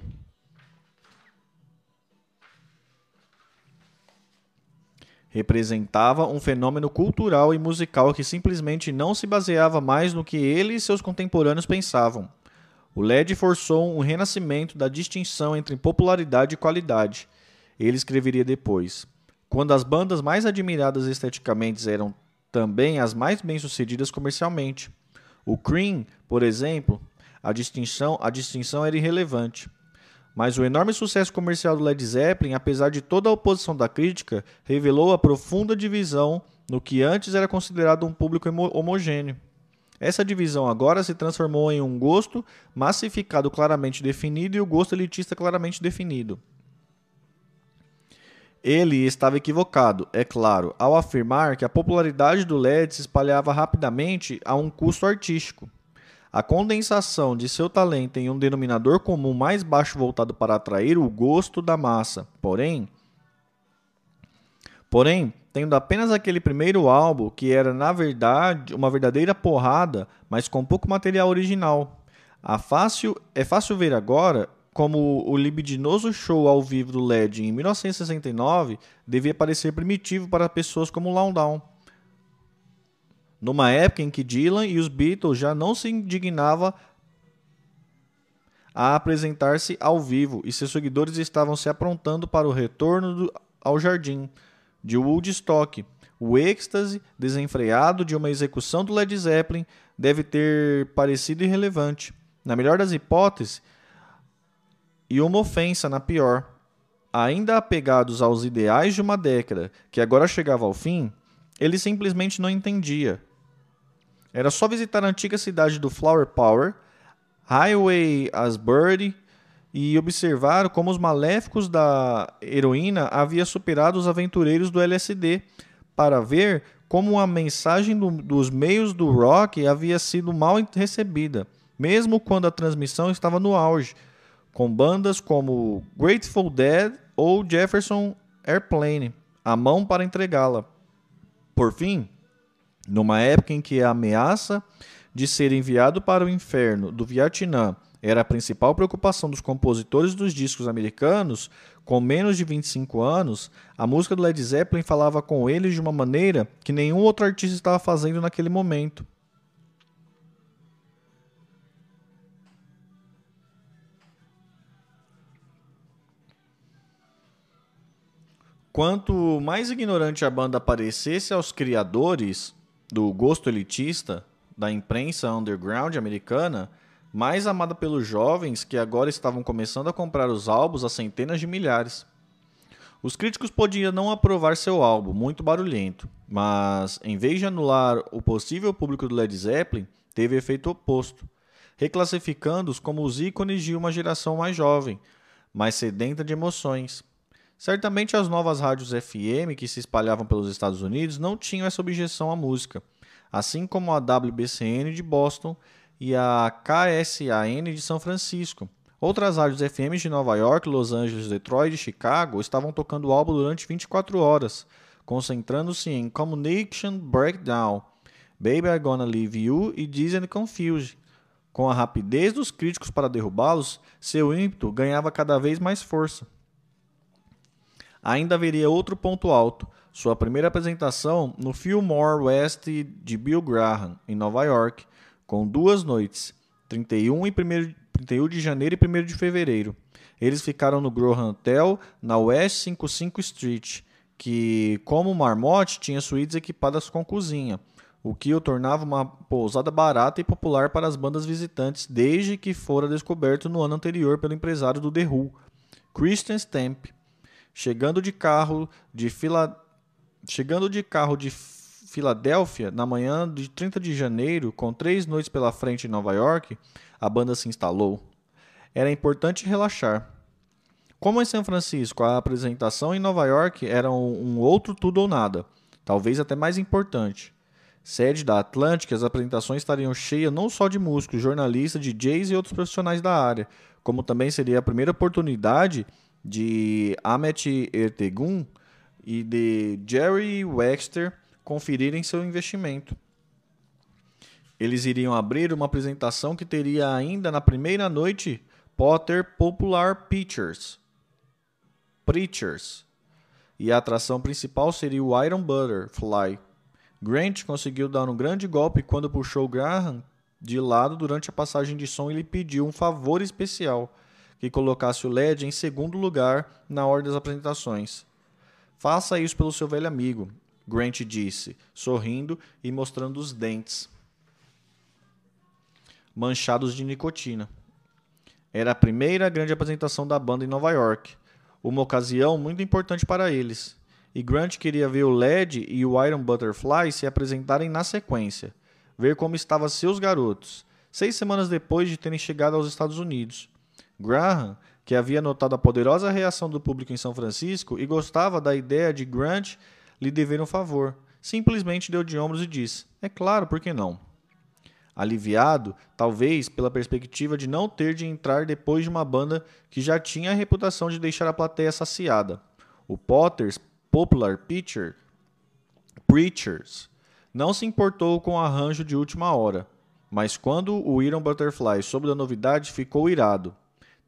representava um fenômeno cultural e musical que simplesmente não se baseava mais no que ele e seus contemporâneos pensavam o LED forçou um renascimento da distinção entre popularidade e qualidade. Ele escreveria depois: Quando as bandas mais admiradas esteticamente eram também as mais bem-sucedidas comercialmente. O Cream, por exemplo, a distinção, a distinção era irrelevante. Mas o enorme sucesso comercial do Led Zeppelin, apesar de toda a oposição da crítica, revelou a profunda divisão no que antes era considerado um público homogêneo. Essa divisão agora se transformou em um gosto massificado claramente definido e o gosto elitista claramente definido. Ele estava equivocado, é claro, ao afirmar que a popularidade do LED se espalhava rapidamente a um custo artístico. A condensação de seu talento em um denominador comum mais baixo voltado para atrair o gosto da massa. Porém, porém, tendo apenas aquele primeiro álbum que era na verdade uma verdadeira porrada, mas com pouco material original. A fácil, é fácil ver agora como o libidinoso show ao vivo do LED em 1969 devia parecer primitivo para pessoas como Loundown numa época em que Dylan e os Beatles já não se indignavam a apresentar-se ao vivo e seus seguidores estavam se aprontando para o retorno do, ao jardim de Woodstock. O êxtase desenfreado de uma execução do Led Zeppelin deve ter parecido irrelevante, na melhor das hipóteses, e uma ofensa na pior. Ainda apegados aos ideais de uma década que agora chegava ao fim, ele simplesmente não entendia era só visitar a antiga cidade do Flower Power, Highway Asbury, e observar como os maléficos da heroína haviam superado os aventureiros do LSD, para ver como a mensagem do, dos meios do rock havia sido mal recebida, mesmo quando a transmissão estava no auge, com bandas como Grateful Dead ou Jefferson Airplane, a mão para entregá-la. Por fim, numa época em que a ameaça de ser enviado para o inferno do Vietnã era a principal preocupação dos compositores dos discos americanos, com menos de 25 anos, a música do Led Zeppelin falava com eles de uma maneira que nenhum outro artista estava fazendo naquele momento. Quanto mais ignorante a banda parecesse aos criadores, do gosto elitista da imprensa underground americana, mais amada pelos jovens que agora estavam começando a comprar os álbuns a centenas de milhares. Os críticos podiam não aprovar seu álbum, muito barulhento, mas em vez de anular o possível público do Led Zeppelin, teve efeito oposto, reclassificando-os como os ícones de uma geração mais jovem, mais sedenta de emoções. Certamente as novas rádios FM que se espalhavam pelos Estados Unidos não tinham essa objeção à música, assim como a WBCN de Boston e a KSAN de São Francisco. Outras rádios FM de Nova York, Los Angeles, Detroit e Chicago estavam tocando o álbum durante 24 horas, concentrando-se em Communication Breakdown, Baby I Gonna Leave You e Disney Confused. Com a rapidez dos críticos para derrubá-los, seu ímpeto ganhava cada vez mais força ainda haveria outro ponto alto, sua primeira apresentação no Fillmore West de Bill Graham, em Nova York, com duas noites, 31, e 1, 31 de janeiro e 1 de fevereiro. Eles ficaram no Graham Hotel, na West 55 Street, que, como Marmot, tinha suítes equipadas com cozinha, o que o tornava uma pousada barata e popular para as bandas visitantes desde que fora descoberto no ano anterior pelo empresário do The Who, Christian Stamp. Chegando de carro de Fila... Chegando de carro de Filadélfia na manhã de 30 de janeiro, com três noites pela frente em Nova York, a banda se instalou. Era importante relaxar. Como em São Francisco, a apresentação em Nova York era um, um outro tudo ou nada, talvez até mais importante. Sede da Atlântica, as apresentações estariam cheias não só de músicos, jornalistas, DJs e outros profissionais da área, como também seria a primeira oportunidade de Amit Ertegun e de Jerry Wexter conferirem seu investimento. Eles iriam abrir uma apresentação que teria ainda na primeira noite Potter Popular Pictures, Preachers, e a atração principal seria o Iron Butterfly. Grant conseguiu dar um grande golpe quando puxou Graham de lado durante a passagem de som e lhe pediu um favor especial que colocasse o LED em segundo lugar na ordem das apresentações. Faça isso pelo seu velho amigo, Grant disse, sorrindo e mostrando os dentes manchados de nicotina. Era a primeira grande apresentação da banda em Nova York, uma ocasião muito importante para eles, e Grant queria ver o LED e o Iron Butterfly se apresentarem na sequência. ver como estavam seus garotos, seis semanas depois de terem chegado aos Estados Unidos. Graham, que havia notado a poderosa reação do público em São Francisco e gostava da ideia de Grant lhe dever um favor, simplesmente deu de ombros e disse: É claro, por que não? aliviado, talvez pela perspectiva de não ter de entrar depois de uma banda que já tinha a reputação de deixar a plateia saciada. O Potter's Popular Pitcher, Preachers não se importou com o arranjo de última hora, mas quando o Iron Butterfly soube da novidade, ficou irado.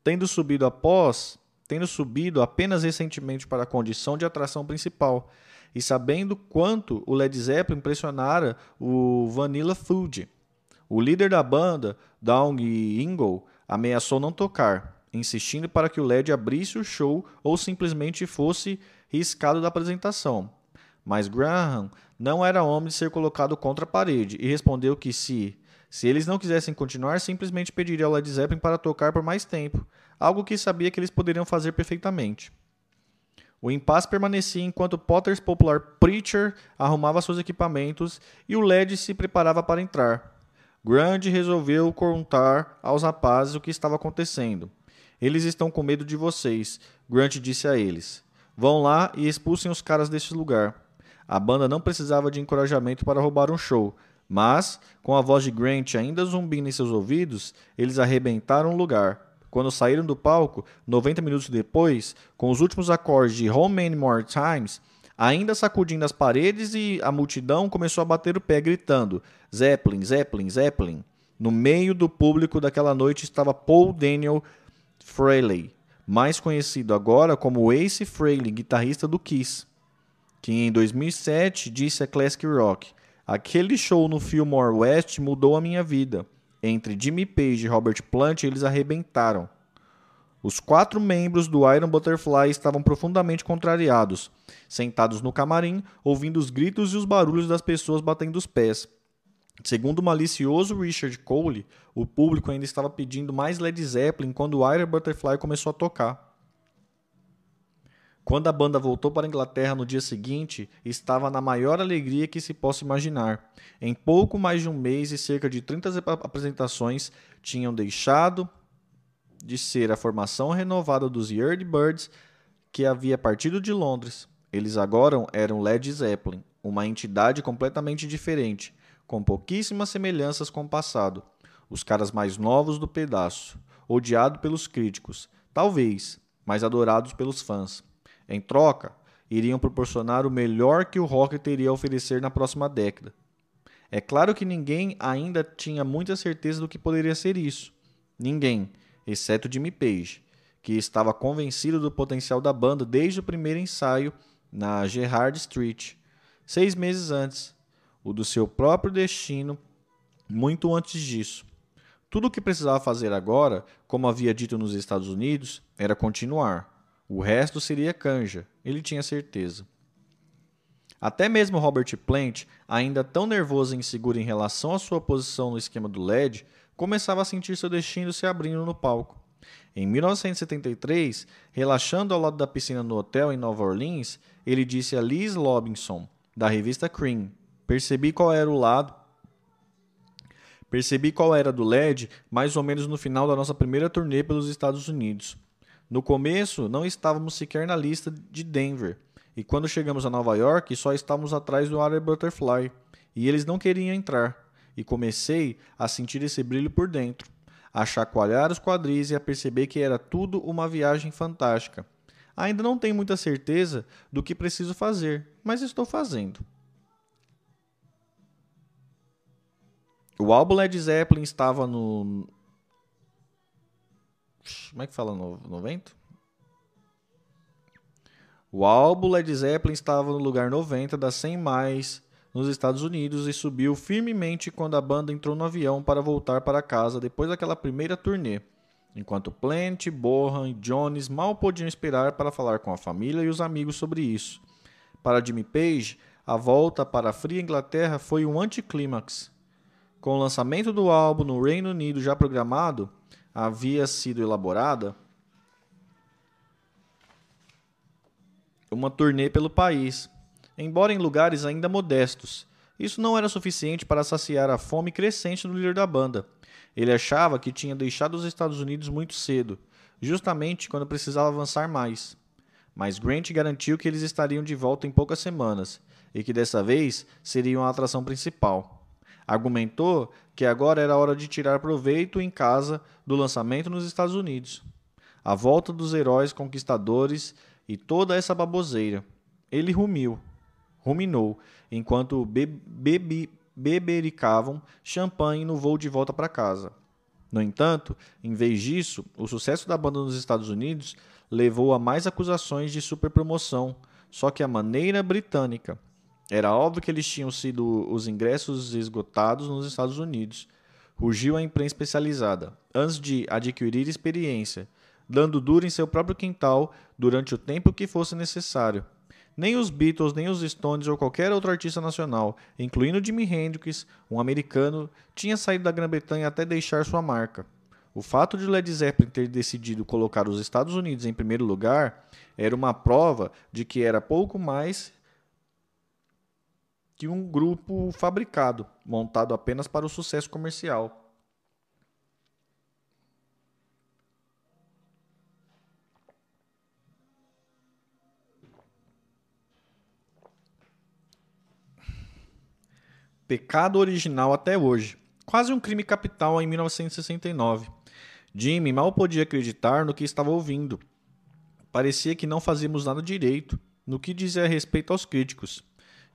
Tendo subido após, tendo subido apenas recentemente para a condição de atração principal, e sabendo quanto o Led Zeppelin impressionara o Vanilla Food. O líder da banda, Down Ingle, ameaçou não tocar, insistindo para que o LED abrisse o show ou simplesmente fosse riscado da apresentação. Mas Graham não era homem de ser colocado contra a parede e respondeu que se se eles não quisessem continuar, simplesmente pediria ao Led Zeppelin para tocar por mais tempo, algo que sabia que eles poderiam fazer perfeitamente. O impasse permanecia enquanto Potter's Popular Preacher arrumava seus equipamentos e o LED se preparava para entrar. Grant resolveu contar aos rapazes o que estava acontecendo. Eles estão com medo de vocês, Grant disse a eles. Vão lá e expulsem os caras deste lugar. A banda não precisava de encorajamento para roubar um show, mas, com a voz de Grant ainda zumbindo em seus ouvidos, eles arrebentaram o lugar. Quando saíram do palco, 90 minutos depois, com os últimos acordes de Home Many More Times, ainda sacudindo as paredes e a multidão começou a bater o pé, gritando: Zeppelin, Zeppelin, Zeppelin. No meio do público daquela noite estava Paul Daniel Frehley, mais conhecido agora como Ace Frehley, guitarrista do Kiss, que em 2007 disse a Classic Rock: Aquele show no Fillmore West mudou a minha vida. Entre Jimmy Page e Robert Plant, eles arrebentaram. Os quatro membros do Iron Butterfly estavam profundamente contrariados, sentados no camarim, ouvindo os gritos e os barulhos das pessoas batendo os pés. Segundo o malicioso Richard Cole, o público ainda estava pedindo mais Led Zeppelin quando o Iron Butterfly começou a tocar. Quando a banda voltou para a Inglaterra no dia seguinte, estava na maior alegria que se possa imaginar. Em pouco mais de um mês e cerca de 30 apresentações, tinham deixado de ser a formação renovada dos Yardbirds que havia partido de Londres. Eles agora eram Led Zeppelin, uma entidade completamente diferente, com pouquíssimas semelhanças com o passado. Os caras mais novos do pedaço, odiado pelos críticos, talvez, mas adorados pelos fãs. Em troca, iriam proporcionar o melhor que o rock teria a oferecer na próxima década. É claro que ninguém ainda tinha muita certeza do que poderia ser isso. Ninguém, exceto Jimmy Page, que estava convencido do potencial da banda desde o primeiro ensaio na Gerrard Street, seis meses antes, o do seu próprio destino muito antes disso. Tudo o que precisava fazer agora, como havia dito nos Estados Unidos, era continuar. O resto seria canja, ele tinha certeza. Até mesmo Robert Plant, ainda tão nervoso e inseguro em relação à sua posição no esquema do LED, começava a sentir seu destino se abrindo no palco. Em 1973, relaxando ao lado da piscina no hotel em Nova Orleans, ele disse a Liz Robinson, da revista Cream: Percebi qual era o lado. Percebi qual era do LED mais ou menos no final da nossa primeira turnê pelos Estados Unidos. No começo, não estávamos sequer na lista de Denver, e quando chegamos a Nova York, só estávamos atrás do Air Butterfly, e eles não queriam entrar e comecei a sentir esse brilho por dentro, a chacoalhar os quadris e a perceber que era tudo uma viagem fantástica. Ainda não tenho muita certeza do que preciso fazer, mas estou fazendo. O álbum Led Zeppelin estava no. Como é que fala no, no vento? O álbum Led Zeppelin estava no lugar 90 das 100 mais nos Estados Unidos e subiu firmemente quando a banda entrou no avião para voltar para casa depois daquela primeira turnê, enquanto Plant, Bohan e Jones mal podiam esperar para falar com a família e os amigos sobre isso. Para Jimmy Page, a volta para a fria Inglaterra foi um anticlímax. Com o lançamento do álbum no Reino Unido já programado, havia sido elaborada uma turnê pelo país, embora em lugares ainda modestos, Isso não era suficiente para saciar a fome crescente do líder da banda. Ele achava que tinha deixado os Estados Unidos muito cedo, justamente quando precisava avançar mais. Mas Grant garantiu que eles estariam de volta em poucas semanas e que dessa vez seriam a atração principal. Argumentou que agora era hora de tirar proveito em casa do lançamento nos Estados Unidos. A volta dos heróis conquistadores e toda essa baboseira. Ele rumiu, ruminou, enquanto be bebi bebericavam champanhe no voo de volta para casa. No entanto, em vez disso, o sucesso da banda nos Estados Unidos levou a mais acusações de superpromoção, só que a maneira britânica. Era óbvio que eles tinham sido os ingressos esgotados nos Estados Unidos. Rugiu a imprensa especializada, antes de adquirir experiência, dando duro em seu próprio quintal durante o tempo que fosse necessário. Nem os Beatles, nem os Stones ou qualquer outro artista nacional, incluindo Jimi Hendrix, um americano, tinha saído da Grã-Bretanha até deixar sua marca. O fato de Led Zeppelin ter decidido colocar os Estados Unidos em primeiro lugar era uma prova de que era pouco mais que um grupo fabricado, montado apenas para o sucesso comercial. Pecado original até hoje. Quase um crime capital em 1969. Jimmy mal podia acreditar no que estava ouvindo. Parecia que não fazíamos nada direito, no que dizia respeito aos críticos,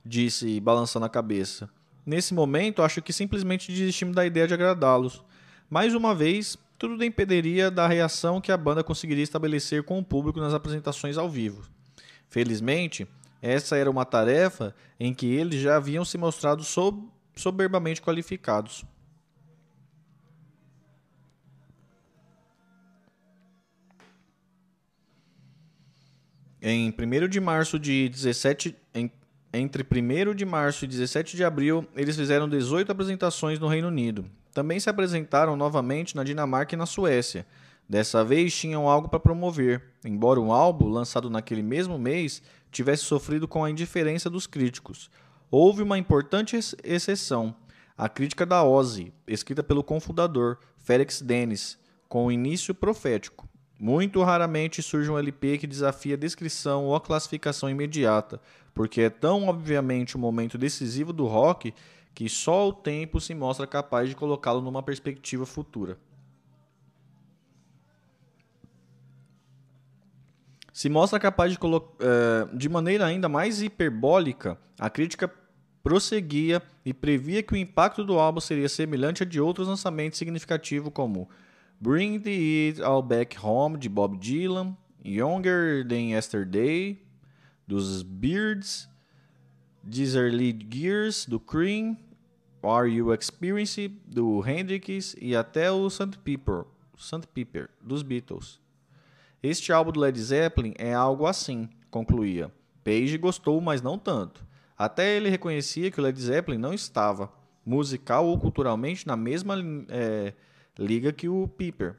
disse, balançando a cabeça. Nesse momento, acho que simplesmente desistimos da ideia de agradá-los. Mais uma vez, tudo dependeria da reação que a banda conseguiria estabelecer com o público nas apresentações ao vivo. Felizmente, essa era uma tarefa em que eles já haviam se mostrado sob, soberbamente qualificados. Em 1 de março de 17 em, entre 1 de março e 17 de abril, eles fizeram 18 apresentações no Reino Unido. Também se apresentaram novamente na Dinamarca e na Suécia. Dessa vez tinham algo para promover, embora o álbum, lançado naquele mesmo mês, tivesse sofrido com a indiferença dos críticos. Houve uma importante ex exceção, a crítica da Ozzy, escrita pelo cofundador, Félix Dennis, com início profético. Muito raramente surge um LP que desafia a descrição ou a classificação imediata, porque é tão obviamente o um momento decisivo do rock que só o tempo se mostra capaz de colocá-lo numa perspectiva futura. se mostra capaz de colocar, uh, de maneira ainda mais hiperbólica, a crítica prosseguia e previa que o impacto do álbum seria semelhante a de outros lançamentos significativos como Bring It All Back Home, de Bob Dylan, Younger Than Yesterday, dos Beards, These Lead Gears, do Cream, Are You Experience, do Hendrix e até o St. Piper, St. Piper, dos Beatles. Este álbum do Led Zeppelin é algo assim, concluía. Page gostou, mas não tanto. Até ele reconhecia que o Led Zeppelin não estava, musical ou culturalmente, na mesma é, liga que o Piper.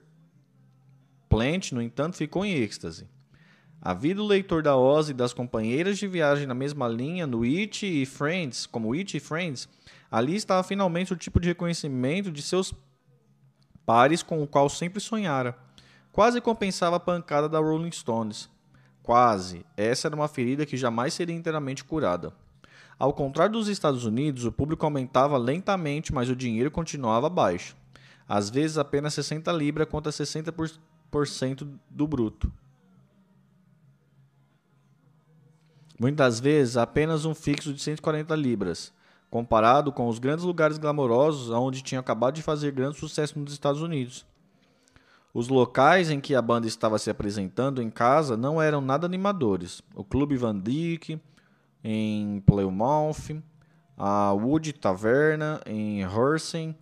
Plant, no entanto, ficou em êxtase. Havia o leitor da Oz e das companheiras de viagem na mesma linha no It e Friends, como It e Friends, ali estava finalmente o tipo de reconhecimento de seus pares com o qual sempre sonhara. Quase compensava a pancada da Rolling Stones. Quase. Essa era uma ferida que jamais seria inteiramente curada. Ao contrário dos Estados Unidos, o público aumentava lentamente, mas o dinheiro continuava baixo. Às vezes apenas 60 libras contra 60% do bruto. Muitas vezes apenas um fixo de 140 libras, comparado com os grandes lugares glamourosos onde tinha acabado de fazer grande sucesso nos Estados Unidos. Os locais em que a banda estava se apresentando em casa não eram nada animadores. O Clube Van Dyck, em Plymouth, a Wood Taverna, em Hersing,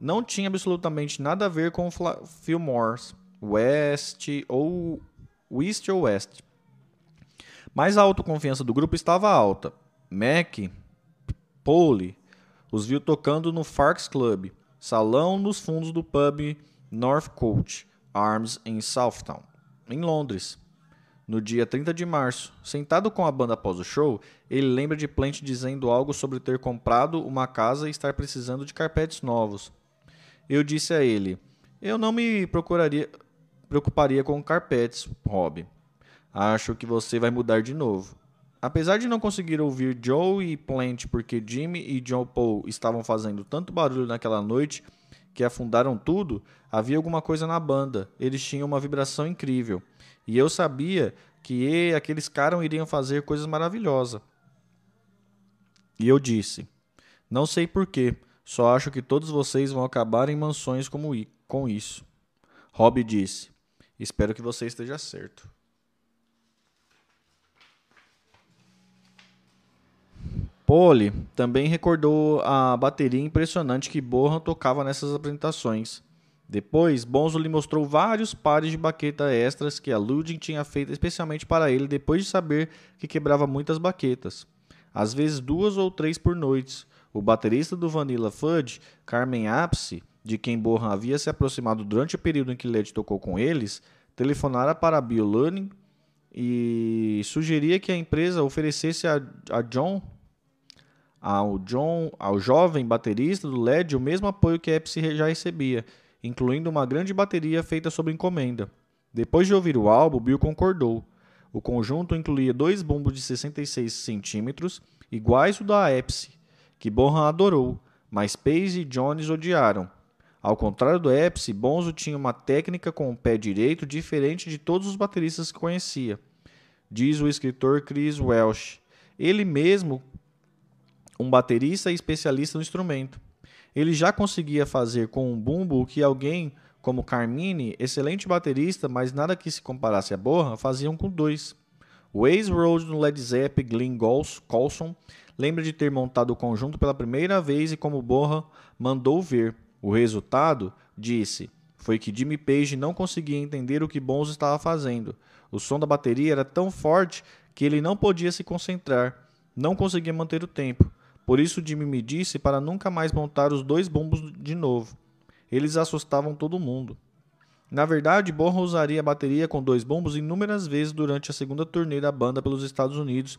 não tinha absolutamente nada a ver com Fillmore's, West ou East ou West. Mas a autoconfiança do grupo estava alta. Mac, Pole, os viu tocando no Farks Club, salão nos fundos do pub Northcote, Arms em Southtown, em Londres. no dia 30 de março. Sentado com a banda após o show, ele lembra de Plant dizendo algo sobre ter comprado uma casa e estar precisando de carpetes novos. Eu disse a ele: Eu não me procuraria, preocuparia com carpetes, Rob. Acho que você vai mudar de novo. Apesar de não conseguir ouvir Joe e Plant porque Jimmy e John Paul estavam fazendo tanto barulho naquela noite que afundaram tudo, havia alguma coisa na banda. Eles tinham uma vibração incrível. E eu sabia que aqueles caras iriam fazer coisas maravilhosas. E eu disse: Não sei porquê, só acho que todos vocês vão acabar em mansões como com isso. Rob disse: Espero que você esteja certo. Pole também recordou a bateria impressionante que Bohan tocava nessas apresentações. Depois, Bonzo lhe mostrou vários pares de baqueta extras que a Ludwig tinha feito especialmente para ele depois de saber que quebrava muitas baquetas. Às vezes duas ou três por noite. O baterista do Vanilla Fudge, Carmen Apse, de quem Bohan havia se aproximado durante o período em que Led tocou com eles, telefonara para Bill Learning e sugeria que a empresa oferecesse a, a John ao John, ao jovem baterista do LED o mesmo apoio que Epsi já recebia, incluindo uma grande bateria feita sob encomenda. Depois de ouvir o álbum, Bill concordou. O conjunto incluía dois bumbos de 66 centímetros, iguais ao da Epsi, que Bonham adorou, mas Pace e Jones odiaram. Ao contrário do Epsi, Bonzo tinha uma técnica com o pé direito diferente de todos os bateristas que conhecia, diz o escritor Chris Welsh. Ele mesmo, um baterista e especialista no instrumento. Ele já conseguia fazer com um bumbo o que alguém como Carmine, excelente baterista, mas nada que se comparasse a Borra, faziam com dois. O ex-Rhodes no Led Zeppelin, Glenn Colson, lembra de ter montado o conjunto pela primeira vez e como Borra mandou ver. O resultado, disse, foi que Jimmy Page não conseguia entender o que Bonzo estava fazendo. O som da bateria era tão forte que ele não podia se concentrar, não conseguia manter o tempo. Por isso Jimmy me disse para nunca mais montar os dois bombos de novo. Eles assustavam todo mundo. Na verdade, Bonham usaria a bateria com dois bombos inúmeras vezes durante a segunda turnê da banda pelos Estados Unidos,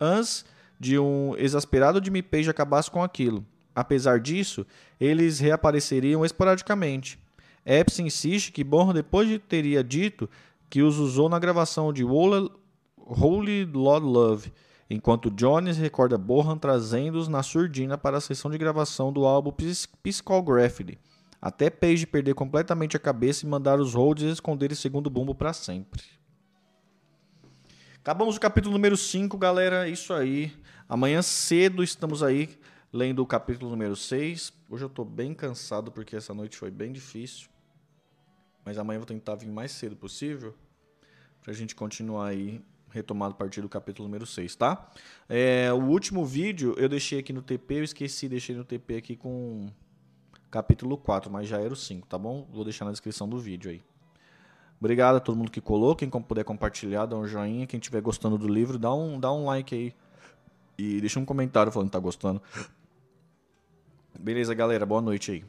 antes de um exasperado Jimmy Page acabasse com aquilo. Apesar disso, eles reapareceriam esporadicamente. Epps insiste que Bonham depois de teria dito que os usou na gravação de Holy Lord Love, enquanto Jones recorda Bohan trazendo-os na surdina para a sessão de gravação do álbum Psychography, até Page perder completamente a cabeça e mandar os Rhodes esconder o segundo bumbo para sempre. Acabamos o capítulo número 5, galera. É isso aí. Amanhã cedo estamos aí lendo o capítulo número 6. Hoje eu estou bem cansado porque essa noite foi bem difícil. Mas amanhã eu vou tentar vir mais cedo possível para a gente continuar aí retomado a partir do capítulo número 6, tá? É, o último vídeo eu deixei aqui no TP, eu esqueci, deixei no TP aqui com capítulo 4, mas já era o 5, tá bom? Vou deixar na descrição do vídeo aí. Obrigado a todo mundo que colou, quem puder compartilhar, dá um joinha, quem estiver gostando do livro, dá um, dá um like aí. E deixa um comentário falando que tá gostando. Beleza, galera, boa noite aí.